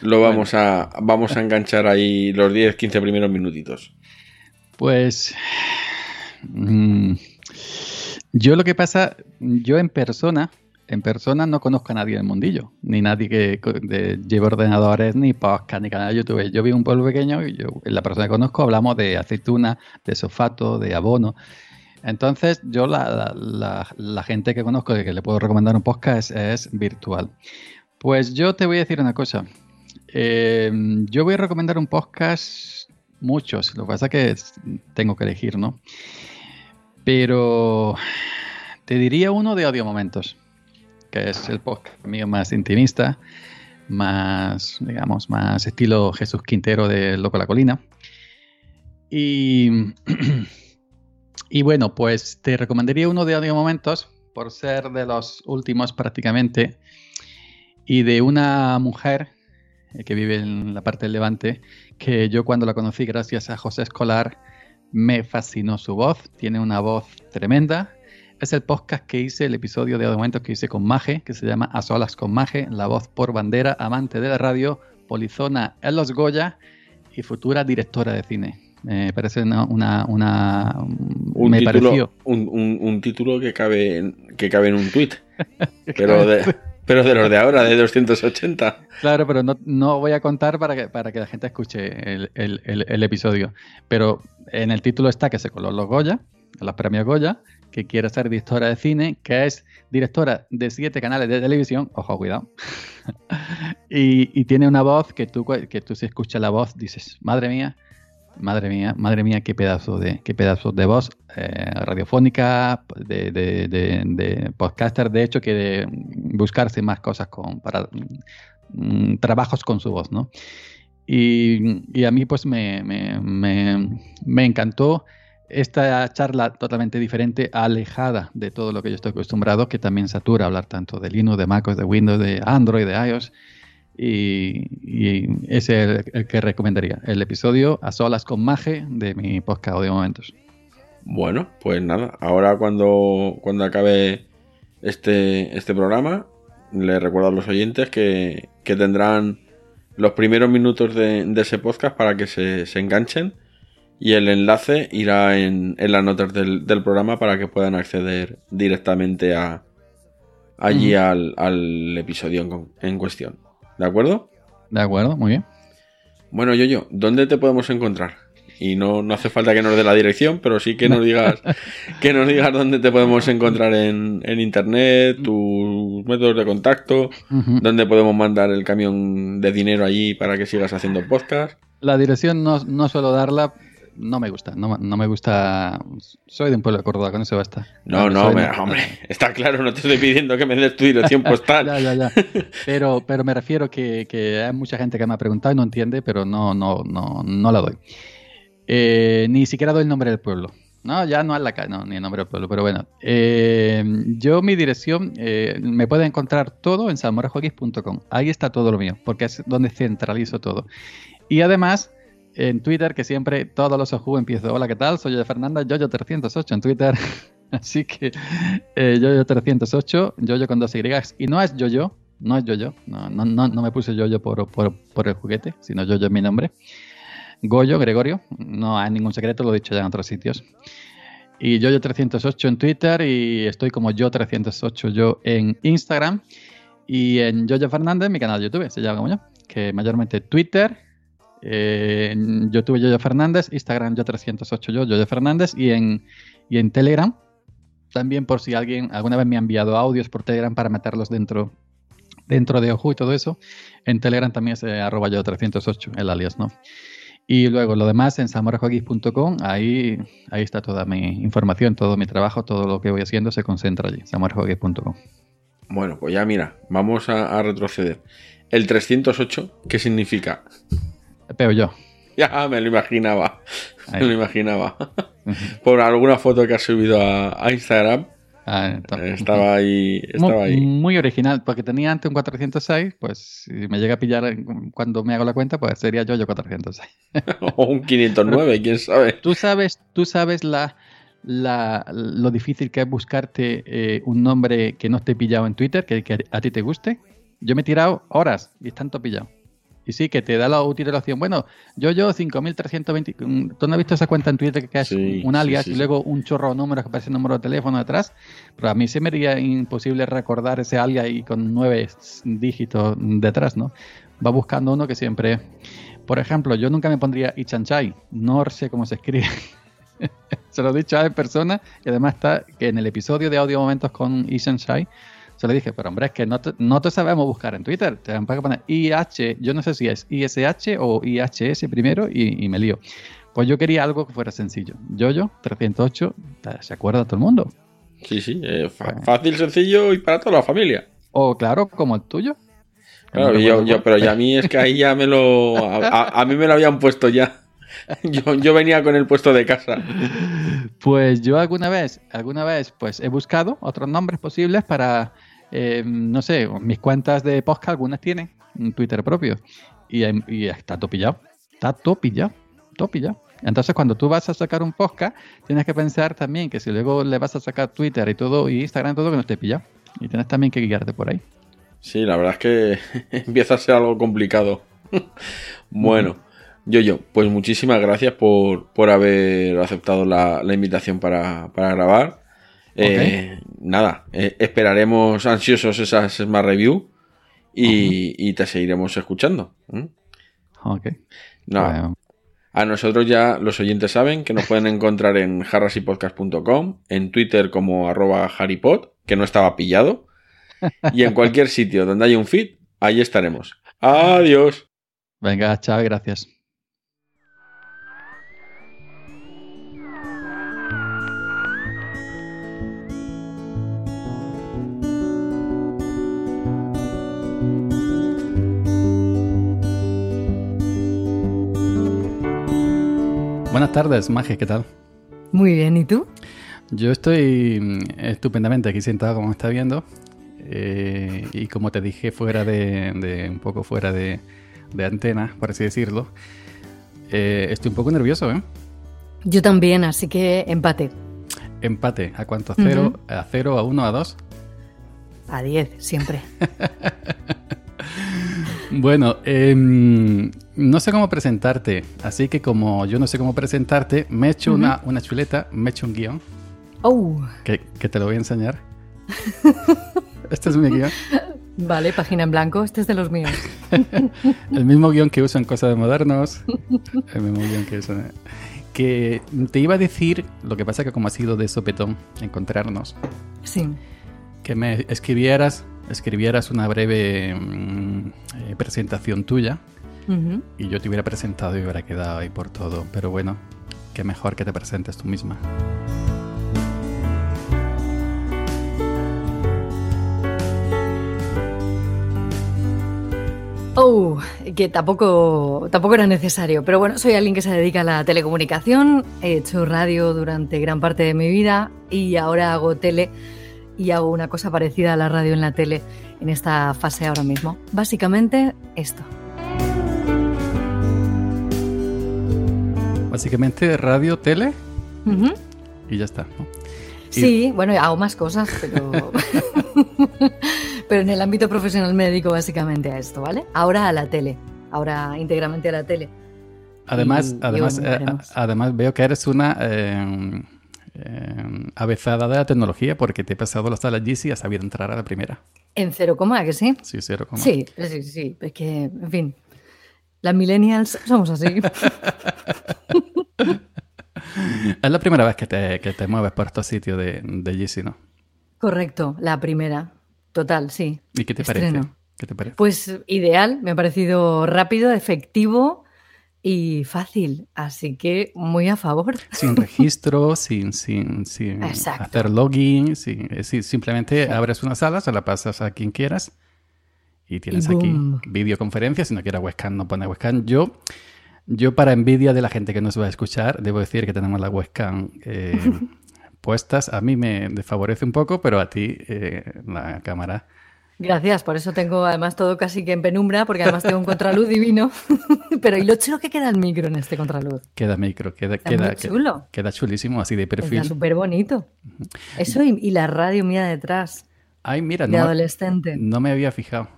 S2: Lo vamos bueno. a vamos a enganchar ahí los 10, 15 primeros minutitos.
S3: Pues mmm, yo lo que pasa, yo en persona, en persona no conozco a nadie del mundillo, ni nadie que de, lleve ordenadores, ni podcast, ni canal de YouTube. Yo vivo en un pueblo pequeño y yo, la persona que conozco hablamos de aceituna, de sofato, de abono. Entonces, yo la, gente que conozco que le puedo recomendar un podcast es, virtual. Pues yo te voy a decir una cosa. Eh, yo voy a recomendar un podcast, muchos, lo que pasa es que tengo que elegir, ¿no? Pero te diría uno de Audio Momentos, que es el podcast mío más intimista, más, digamos, más estilo Jesús Quintero de Loco la Colina. Y, y bueno, pues te recomendaría uno de Audio Momentos por ser de los últimos prácticamente y de una mujer eh, que vive en la parte del Levante, que yo cuando la conocí gracias a José Escolar me fascinó su voz, tiene una voz tremenda. Es el podcast que hice, el episodio de Audio que hice con Maje, que se llama A Solas con Maje, la voz por bandera, amante de la radio, polizona en los Goya y futura directora de cine. Me parece una... una, una-
S2: Un,
S3: me
S2: título,
S3: pareció...
S2: un, un- un título que cabe, en, que cabe en un tuit, pero de, pero de los de ahora, de 280.
S3: Claro, pero no, no voy a contar para que, para que la gente escuche el, el- el- el episodio. Pero en el título está que se coló los Goya, los premios Goya, que quiere ser directora de cine, que es directora de siete canales de televisión, ojo, cuidado. y, tiene una voz que tú, que tú si escuchas la voz dices, madre mía, madre mía, madre mía, qué pedazo de, qué pedazo de voz eh, radiofónica, de, de, de, podcaster, de hecho, que buscarse más cosas con, para mm, trabajos con su voz, ¿no? Y, y a mí pues me, me, me encantó esta charla totalmente diferente, alejada de todo lo que yo estoy acostumbrado, que también satura hablar tanto de Linux, de MacOS, de Windows, de Android, de iOS. Y, ese es el, que recomendaría, el episodio A Solas con Maje de mi podcast Audio Momentos.
S2: Bueno, pues nada, ahora cuando, cuando acabe este, este programa, le recuerdo a los oyentes que, que tendrán los primeros minutos de, ese podcast para que se enganchen y el enlace irá en, en las notas del, del programa para que puedan acceder directamente a allí al, al episodio en, cuestión. ¿De acuerdo?
S3: De acuerdo, muy bien.
S2: Bueno, yo, yo, ¿dónde te podemos encontrar? Y no, no hace falta que nos dé la dirección, pero sí que nos digas que nos digas dónde te podemos encontrar en, en internet, tus métodos de contacto, dónde podemos mandar el camión de dinero allí para que sigas haciendo podcast.
S3: La dirección no, no suelo darla, no me gusta, no, no me gusta. Soy de un pueblo de Córdoba, con eso basta.
S2: No, no, me-
S3: de-
S2: hombre, está claro, no te estoy pidiendo que me des tu dirección postal.
S3: Ya, ya, ya. Pero, pero me refiero que, que hay mucha gente que me ha preguntado y no entiende, pero no, no, no, no la doy. Eh, ni siquiera doy el nombre del pueblo. No, ya no es la calle, no, ni el nombre del pueblo, pero bueno. Eh, yo mi dirección, eh, me puede encontrar todo en salmorejox.com. Ahí está todo lo mío, porque es donde centralizo todo. Y además, en Twitter, que siempre todos los ojú empiezo, hola, ¿qué tal? Soy yo Fernanda, Yoyo308 en Twitter. Así que eh, Yoyo308, Yoyo con dos Y. Y no es Yoyo, no es Yoyo, no, no, no, no me puse Yoyo por, por, por el juguete, sino Yoyo es mi nombre. Goyo, Gregorio, no hay ningún secreto, lo he dicho ya en otros sitios. Y Yoyo308 en Twitter y estoy como Yo308 yo en Instagram. Y en Yoyo Fernández, mi canal de YouTube, se llama como yo, que mayormente Twitter, eh, en YouTube Yoyo Fernández, Instagram Yo308 yo, Yoyo Fernández, y en, y en Telegram, también por si alguien alguna vez me ha enviado audios por Telegram para meterlos dentro, dentro de Ojo y todo eso, en Telegram también es eh, arroba Yo308, el alias, ¿no? Y luego lo demás en samorejox.com, ahí, ahí está toda mi información, todo mi trabajo, todo lo que voy haciendo se concentra allí, samorejox.com.
S2: Bueno, pues ya mira, vamos a retroceder. El 308, ¿qué significa?
S3: Pero yo.
S2: Ya me lo imaginaba, me lo imaginaba. Por alguna foto que has subido a, a Instagram,
S3: Ah, entonces-
S2: estaba ahí, estaba ahí.
S3: Muy original, porque tenía antes un 406, pues si me llega a pillar cuando me hago la cuenta, pues sería yo yo 406.
S2: O un 509, quién sabe.
S3: Tú sabes, tú sabes la, la- lo difícil que es buscarte eh, un nombre que no esté pillado en Twitter, que, que a ti te guste. Yo me he tirado horas y están todo pillado. Y sí, que te da la utilización. Bueno, yo, yo, 5320. mm, ¿Tú no has visto esa cuenta en Twitter que es
S2: Sí,
S3: un alias
S2: sí,
S3: y luego un chorro de números que aparece el número de teléfono detrás? Pero a mí se me haría imposible recordar ese alias y con nueve dígitos detrás, ¿no? Va buscando uno que siempre. Por ejemplo, yo nunca me pondría Ichanchai. No sé cómo se escribe. se lo he dicho a persona y además está que en el episodio de Audio Momentos con Ichanchai Se le dije, pero hombre, es que no te, no te sabemos buscar en Twitter. Te van a poner IH, yo no sé si es ISH o IHS primero y, y me lío. Pues yo quería algo que fuera sencillo. Yo-Yo 308, ¿se acuerda todo el mundo?
S2: Sí, sí, eh, fácil, sencillo y para toda la familia.
S3: O claro, como el tuyo.
S2: Claro, yo, yo- pero ya a mí es que ahí ya me lo. A, a- a mí me lo habían puesto ya. Yo, yo venía con el puesto de casa.
S3: Pues yo alguna vez, alguna vez, pues he buscado otros nombres posibles para, eh, no sé, mis cuentas de podcast, algunas tienen un Twitter propio. Y, y está todo pillado. Está todo pillado. Todo pillado. Entonces, cuando tú vas a sacar un podcast, tienes que pensar también que si luego le vas a sacar Twitter y todo, y Instagram, todo, que no esté pillado. Y tienes también que guiarte por ahí.
S2: Sí, la verdad es que empieza a ser algo complicado. bueno, yo, yo, pues muchísimas gracias por, por haber aceptado la, la invitación para, para grabar. Eh, Nada, eh, esperaremos ansiosos esas Smart Review y, y te seguiremos escuchando. ¿Mm?
S3: Ok.
S2: No,
S3: Bueno,
S2: A nosotros ya los oyentes saben que nos pueden encontrar en harrasypodcast.com, en Twitter como arroba harrypod, que no estaba pillado, y en cualquier sitio donde haya un feed, ahí estaremos. Adiós.
S3: venga, chao, gracias. Buenas tardes, Maje, ¿qué tal?
S5: Muy bien, ¿y tú?
S3: Yo estoy mm, estupendamente aquí sentado, como está viendo. Eh, y como te dije, fuera de, de- un poco fuera de, de antena, por así decirlo. eh, estoy un poco nervioso, ¿eh?
S5: Yo también, así que empate.
S3: Empate, ¿a cuánto? ¿A cero? ¿A cero, a uno, a dos?
S5: A 10, siempre.
S3: Bueno, em, no sé cómo presentarte, así que como yo no sé cómo presentarte, me he hecho una, una chuleta, me he hecho un guion,
S5: Oh,
S3: que, que te lo voy a enseñar. este es mi guion.
S5: vale, página en blanco. Este es de los míos.
S3: El mismo guion que uso en Cosas de Modernos. El mismo guion que uso. en- Que te iba a decir, lo que pasa que como ha sido de sopetón encontrarnos,
S5: Sí.
S3: Que me escribieras, escribieras una breve mm, eh, presentación tuya y yo te hubiera presentado y hubiera quedado ahí por todo. Pero bueno, que mejor que te presentes tú misma.
S5: Oh, que tampoco, tampoco era necesario. Pero bueno, soy alguien que se dedica a la telecomunicación. He hecho radio durante gran parte de mi vida y ahora hago tele y hago una cosa parecida a la radio en la tele en esta fase ahora mismo. Básicamente esto.
S3: Básicamente radio, tele y ya está. ¿no? Y-
S5: Sí, bueno, hago más cosas, pero. pero en el ámbito profesional me dedico básicamente a esto, ¿vale? Ahora a la tele. Ahora íntegramente a la tele.
S3: Además,
S5: Y-
S3: además, eh, además veo que eres una eh, eh, avezada de la tecnología porque te he pasado las salas GC y has sabido entrar a la primera.
S5: En cero coma, ¿que sí?
S3: Sí, cero coma.
S5: Sí, sí, sí. Es que, en fin. Las millennials somos así.
S3: Es la primera vez que te, que te mueves por estos sitios de, de GC, ¿no?
S5: Correcto, la primera. Total, sí.
S3: ¿Y qué te
S5: Estreno.
S3: parece? ¿Qué te parece?
S5: Pues ideal, me ha parecido rápido, efectivo y fácil. Así que muy a favor.
S3: Sin registro, sin, sin, sin
S5: Exacto.
S3: hacer login, sin, simplemente abres una sala, se la pasas a quien quieras y tienes
S5: Y
S3: aquí videoconferencia. Si no quieres webcam, no pones webcam. Yo, yo para envidia de la gente que nos va a escuchar, debo decir que tenemos la webcam eh, puestas. A mí me desfavorece un poco, pero a ti eh, la cámara.
S5: Gracias, por eso tengo además todo casi que en penumbra, porque además tengo un contraluz divino. Pero y lo chulo que queda el micro en este contraluz.
S3: Queda micro, queda,
S5: Está
S3: queda,
S5: muy chulo.
S3: queda chulísimo, así de
S5: Está
S3: perfil.
S5: súper bonito. Eso y, y la radio mía detrás,
S3: Ay, mira,
S5: de
S3: no,
S5: adolescente.
S3: no me había fijado.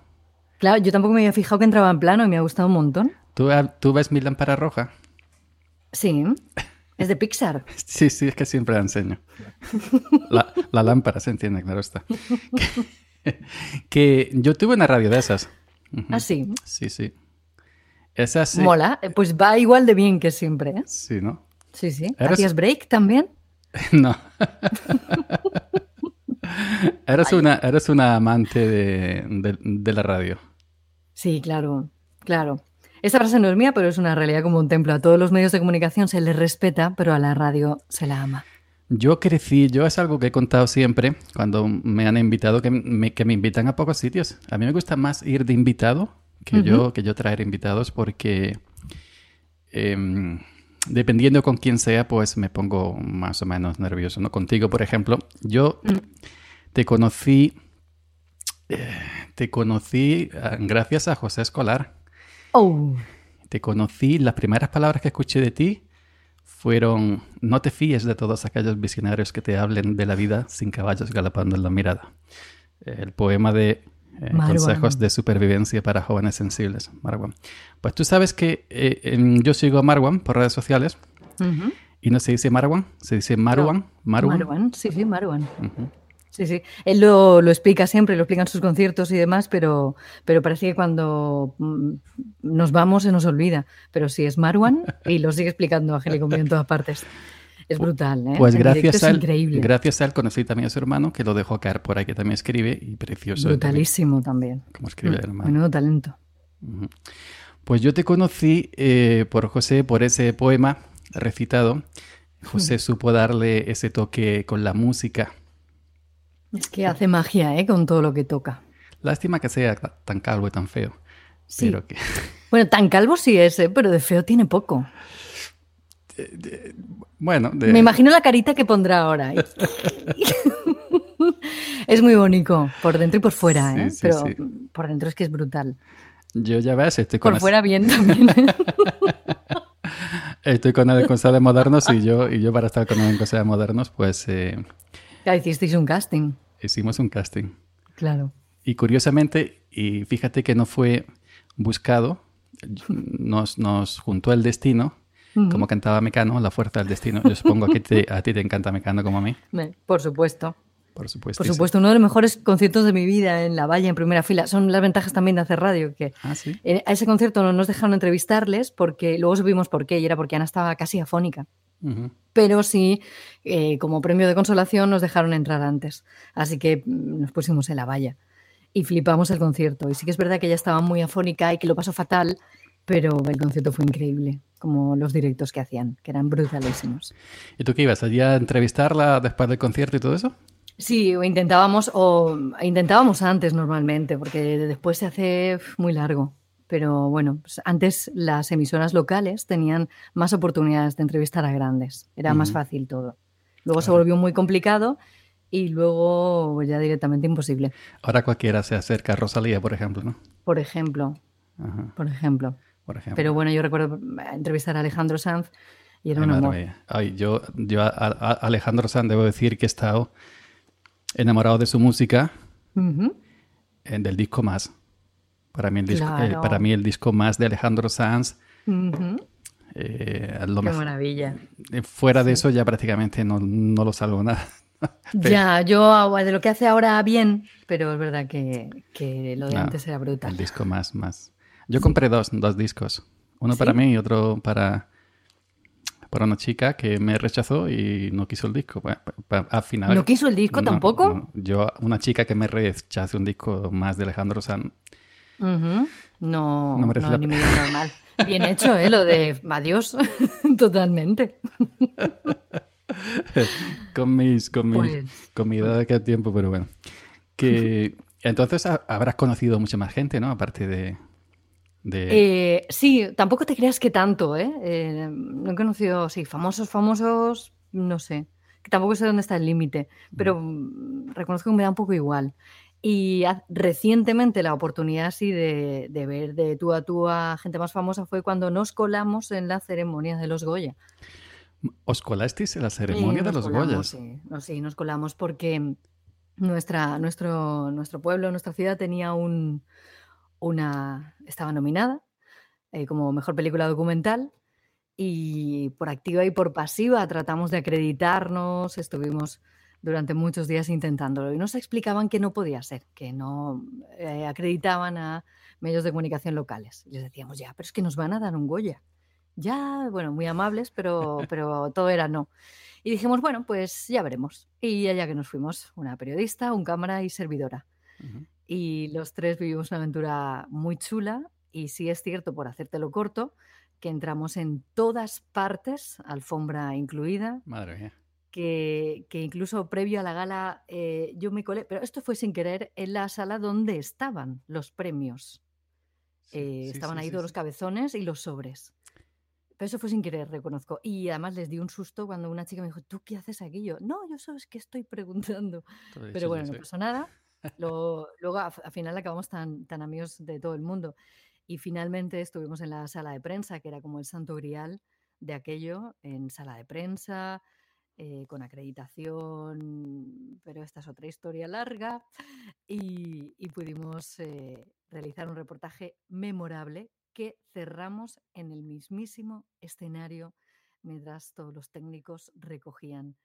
S5: Claro, yo tampoco me había fijado que entraba en plano y me ha gustado un montón.
S3: ¿Tú, tú ves mi lámpara roja?
S5: Sí, es de Pixar.
S3: Sí, sí, es que siempre la enseño. La, la lámpara, se entiende, claro está. Que, yo tuve una radio de esas.
S5: Ah, sí.
S3: Sí, sí. Esa sí.
S5: Mola. Eh, Pues va igual de bien que siempre, ¿eh?
S3: Sí, ¿no?
S5: Sí, sí.
S3: ¿Eres-
S5: ¿Hacías break también?
S3: No. Eres una, eres una amante de, de- de la radio.
S5: Sí, claro, claro. Esta frase no es mía, pero es una realidad como un templo. A todos los medios de comunicación se les respeta, pero a la radio se la ama.
S3: Yo crecí, yo es algo que he contado siempre cuando me han invitado, que me, que me invitan a pocos sitios. A mí me gusta más ir de invitado que, yo, que yo traer invitados porque em, dependiendo con quién sea, pues me pongo más o menos nervioso. ¿no? Contigo, por ejemplo, yo te conocí, eh, te conocí ah, gracias a José Escolar.
S5: Oh,
S3: Te conocí, las primeras palabras que escuché de ti fueron, no te fíes de todos aquellos visionarios que te hablen de la vida sin caballos galopando en la mirada. El poema de eh. Consejos de Supervivencia para Jóvenes Sensibles, Marwan. Pues tú sabes que eh, yo sigo a Marwan por redes sociales y no se dice Marwan, se dice Marwan. Marwan.
S5: Marwan, sí, sí, Marwan. Sí, sí. Él lo, lo explica siempre, lo explica en sus conciertos y demás, pero, pero parece que cuando mm, nos vamos se nos olvida. Pero sí es Marwan y lo sigue explicando Angélico en todas partes. Es brutal, ¿eh?
S3: Pues gracias a, él,
S5: increíble.
S3: gracias a él conocí también a su hermano, que lo dejó caer por ahí, que también escribe, y precioso. también,
S5: Brutalísimo también.
S3: Como escribe el hermano.
S5: Menudo talento.
S3: Pues yo te conocí eh, por José, por ese poema recitado. José supo darle ese toque con la música.
S5: Es que hace magia, ¿eh? Con todo lo que toca.
S3: Lástima que sea ta- tan calvo y tan feo.
S5: Sí.
S3: Pero que...
S5: Bueno, tan calvo sí es, ¿eh? pero de feo tiene poco.
S3: Bueno, de-
S5: Me imagino la carita que pondrá ahora. es muy bonito, por dentro y por fuera,
S3: Sí,
S5: ¿eh?
S3: sí,
S5: pero por dentro es que es brutal.
S3: yo ya ves, estoy con,
S5: Por fuera bien también.
S3: estoy con él en de modernos y yo, y yo para estar con él en de modernos, pues eh,
S5: ya hicisteis un casting,
S3: hicimos un casting.
S5: claro.
S3: Y curiosamente, y fíjate que no fue buscado, nos, nos juntó el destino, como cantaba Mecano, la fuerza del destino. Yo supongo que te- a ti te encanta Mecano como a mí,
S5: Por supuesto.
S3: por supuesto.
S5: Por supuesto, uno de los mejores conciertos de mi vida en la Valle, en primera fila. Son las ventajas también de hacer radio, que
S3: Ah, sí.
S5: a ese concierto no nos dejaron entrevistarles porque luego supimos por qué, y era porque Ana estaba casi afónica. Pero sí, eh, como premio de consolación, nos dejaron entrar antes. Así que mm, nos pusimos en la valla y flipamos el concierto. Y sí que es verdad que ella estaba muy afónica y que lo pasó fatal, pero el concierto fue increíble, como los directos que hacían, que eran brutalísimos.
S3: ¿Y tú qué ibas allí a entrevistarla después del concierto y todo eso?
S5: Sí, o intentábamos, o intentábamos antes normalmente, porque después se hace muy largo. Pero bueno, pues antes las emisoras locales tenían más oportunidades de entrevistar a grandes. Era más fácil todo. Luego se volvió muy complicado y luego ya directamente imposible.
S3: Ahora cualquiera se acerca a Rosalía, por ejemplo, ¿no?
S5: Por ejemplo,
S3: Ajá,
S5: por ejemplo.
S3: por ejemplo.
S5: Pero bueno, yo recuerdo entrevistar a Alejandro Sanz y era
S3: Ay,
S5: un amor.
S3: Ay, yo, yo a, Alejandro Sanz debo decir que he estado enamorado de su música, eh, del disco más. Para mí el disco, eh,
S5: Claro.
S3: para mí el disco más de Alejandro Sanz,
S5: Ujú.
S3: eh, es lo
S5: Qué
S3: mejor.
S5: maravilla.
S3: Eh, Fuera de eso ya prácticamente no, no lo salvo nada.
S5: Ya, yo de lo que hace ahora bien, pero es verdad que, que lo de
S3: Ah,
S5: antes era brutal.
S3: El disco más, más. Yo compré dos, dos discos. Uno para
S5: ¿Sí?
S3: mí y otro para, para una chica que me rechazó y no quiso el disco. Bueno, al final,
S5: ¿No quiso el disco
S3: No,
S5: tampoco?
S3: no. Yo, una chica que me rechace un disco más de Alejandro Sanz.
S5: Ujú. No,
S3: No merece
S5: no,
S3: la
S5: ni medio normal. Bien hecho, ¿eh? Lo de adiós. Totalmente.
S3: con mis, con mis,
S5: Pues-
S3: con mi edad de aquel tiempo, pero bueno. Que entonces ha- habrás conocido mucha más gente, ¿no? Aparte de. de...
S5: Eh, sí, tampoco te creas que tanto, ¿eh? Eh, no he conocido, sí, famosos, famosos, no sé. Que tampoco sé dónde está el límite, pero mm, reconozco que me da un poco igual. Y recientemente la oportunidad así de, de ver de tú a tú a gente más famosa fue cuando nos colamos en la ceremonia de los Goya.
S3: ¿Os colasteis en la ceremonia
S5: Sí,
S3: de los
S5: colamos,
S3: Goyas?
S5: Sí, no, sí, nos colamos porque nuestra, nuestro, nuestro pueblo, nuestra ciudad tenía un, una, estaba nominada eh, como mejor película documental y por activa y por pasiva tratamos de acreditarnos, estuvimos durante muchos días intentándolo y nos explicaban que no podía ser, que no eh, acreditaban a medios de comunicación locales. Les decíamos, ya, pero es que nos van a dar un Goya. ya, bueno, muy amables, pero, pero todo era no. Y dijimos, bueno, pues ya veremos. Y allá que nos fuimos, una periodista, un cámara y servidora. Y los tres vivimos una aventura muy chula. Y sí es cierto, por hacértelo corto, que entramos en todas partes, alfombra incluida,
S3: Madre mía.
S5: Que, que incluso previo a la gala eh, yo me colé, pero esto fue sin querer, en la sala donde estaban los premios.
S3: Sí,
S5: Eh,
S3: sí,
S5: estaban
S3: sí,
S5: ahí todos los cabezones y los sobres. Pero eso fue sin querer, reconozco. Y además les di un susto cuando una chica me dijo, ¿tú qué haces aquí? Yo, no, yo sabes que estoy preguntando.
S3: Todo
S5: Pero bueno, no pasó nada. Lo- luego a- al final acabamos tan, tan amigos de todo el mundo. Y finalmente estuvimos en la sala de prensa, que era como el santo grial de aquello, en sala de prensa, eh, con acreditación, pero esta es otra historia larga. Y, y pudimos eh, realizar un reportaje memorable que cerramos en el mismísimo escenario mientras todos los técnicos recogían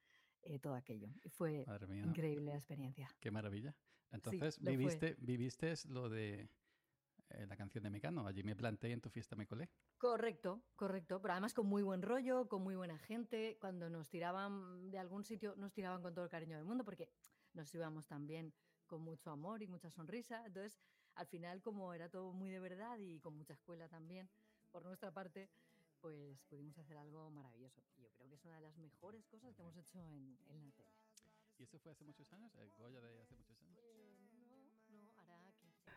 S5: eh, todo aquello. Y fue increíble la experiencia.
S3: Qué maravilla. Entonces, viviste, viviste lo de eh, la canción de Mecano. Allí me planté y en tu fiesta me colé.
S5: Correcto, correcto, pero además con muy buen rollo, con muy buena gente. Cuando nos tiraban de algún sitio, nos tiraban con todo el cariño del mundo, porque nos íbamos también con mucho amor y mucha sonrisa. Entonces, al final, como era todo muy de verdad y con mucha escuela también, por nuestra parte, pues pudimos hacer algo maravilloso. Y yo creo que es una de las mejores cosas que hemos hecho en, en la tele.
S3: ¿Y eso fue hace muchos años? ¿El Goya de hace muchos años?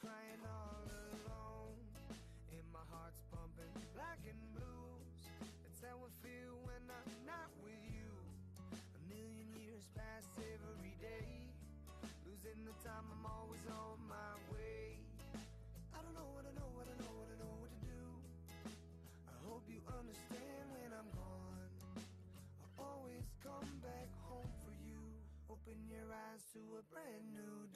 S6: crying all alone. And my heart's pumping black and blues. That's how I feel when I'm not with you. A million years pass every day. Losing the time, I'm always on my way. I don't know what I know, what I know, what I know what to do. I hope you understand when I'm gone. I'll always come back home for you. Open your eyes to a brand new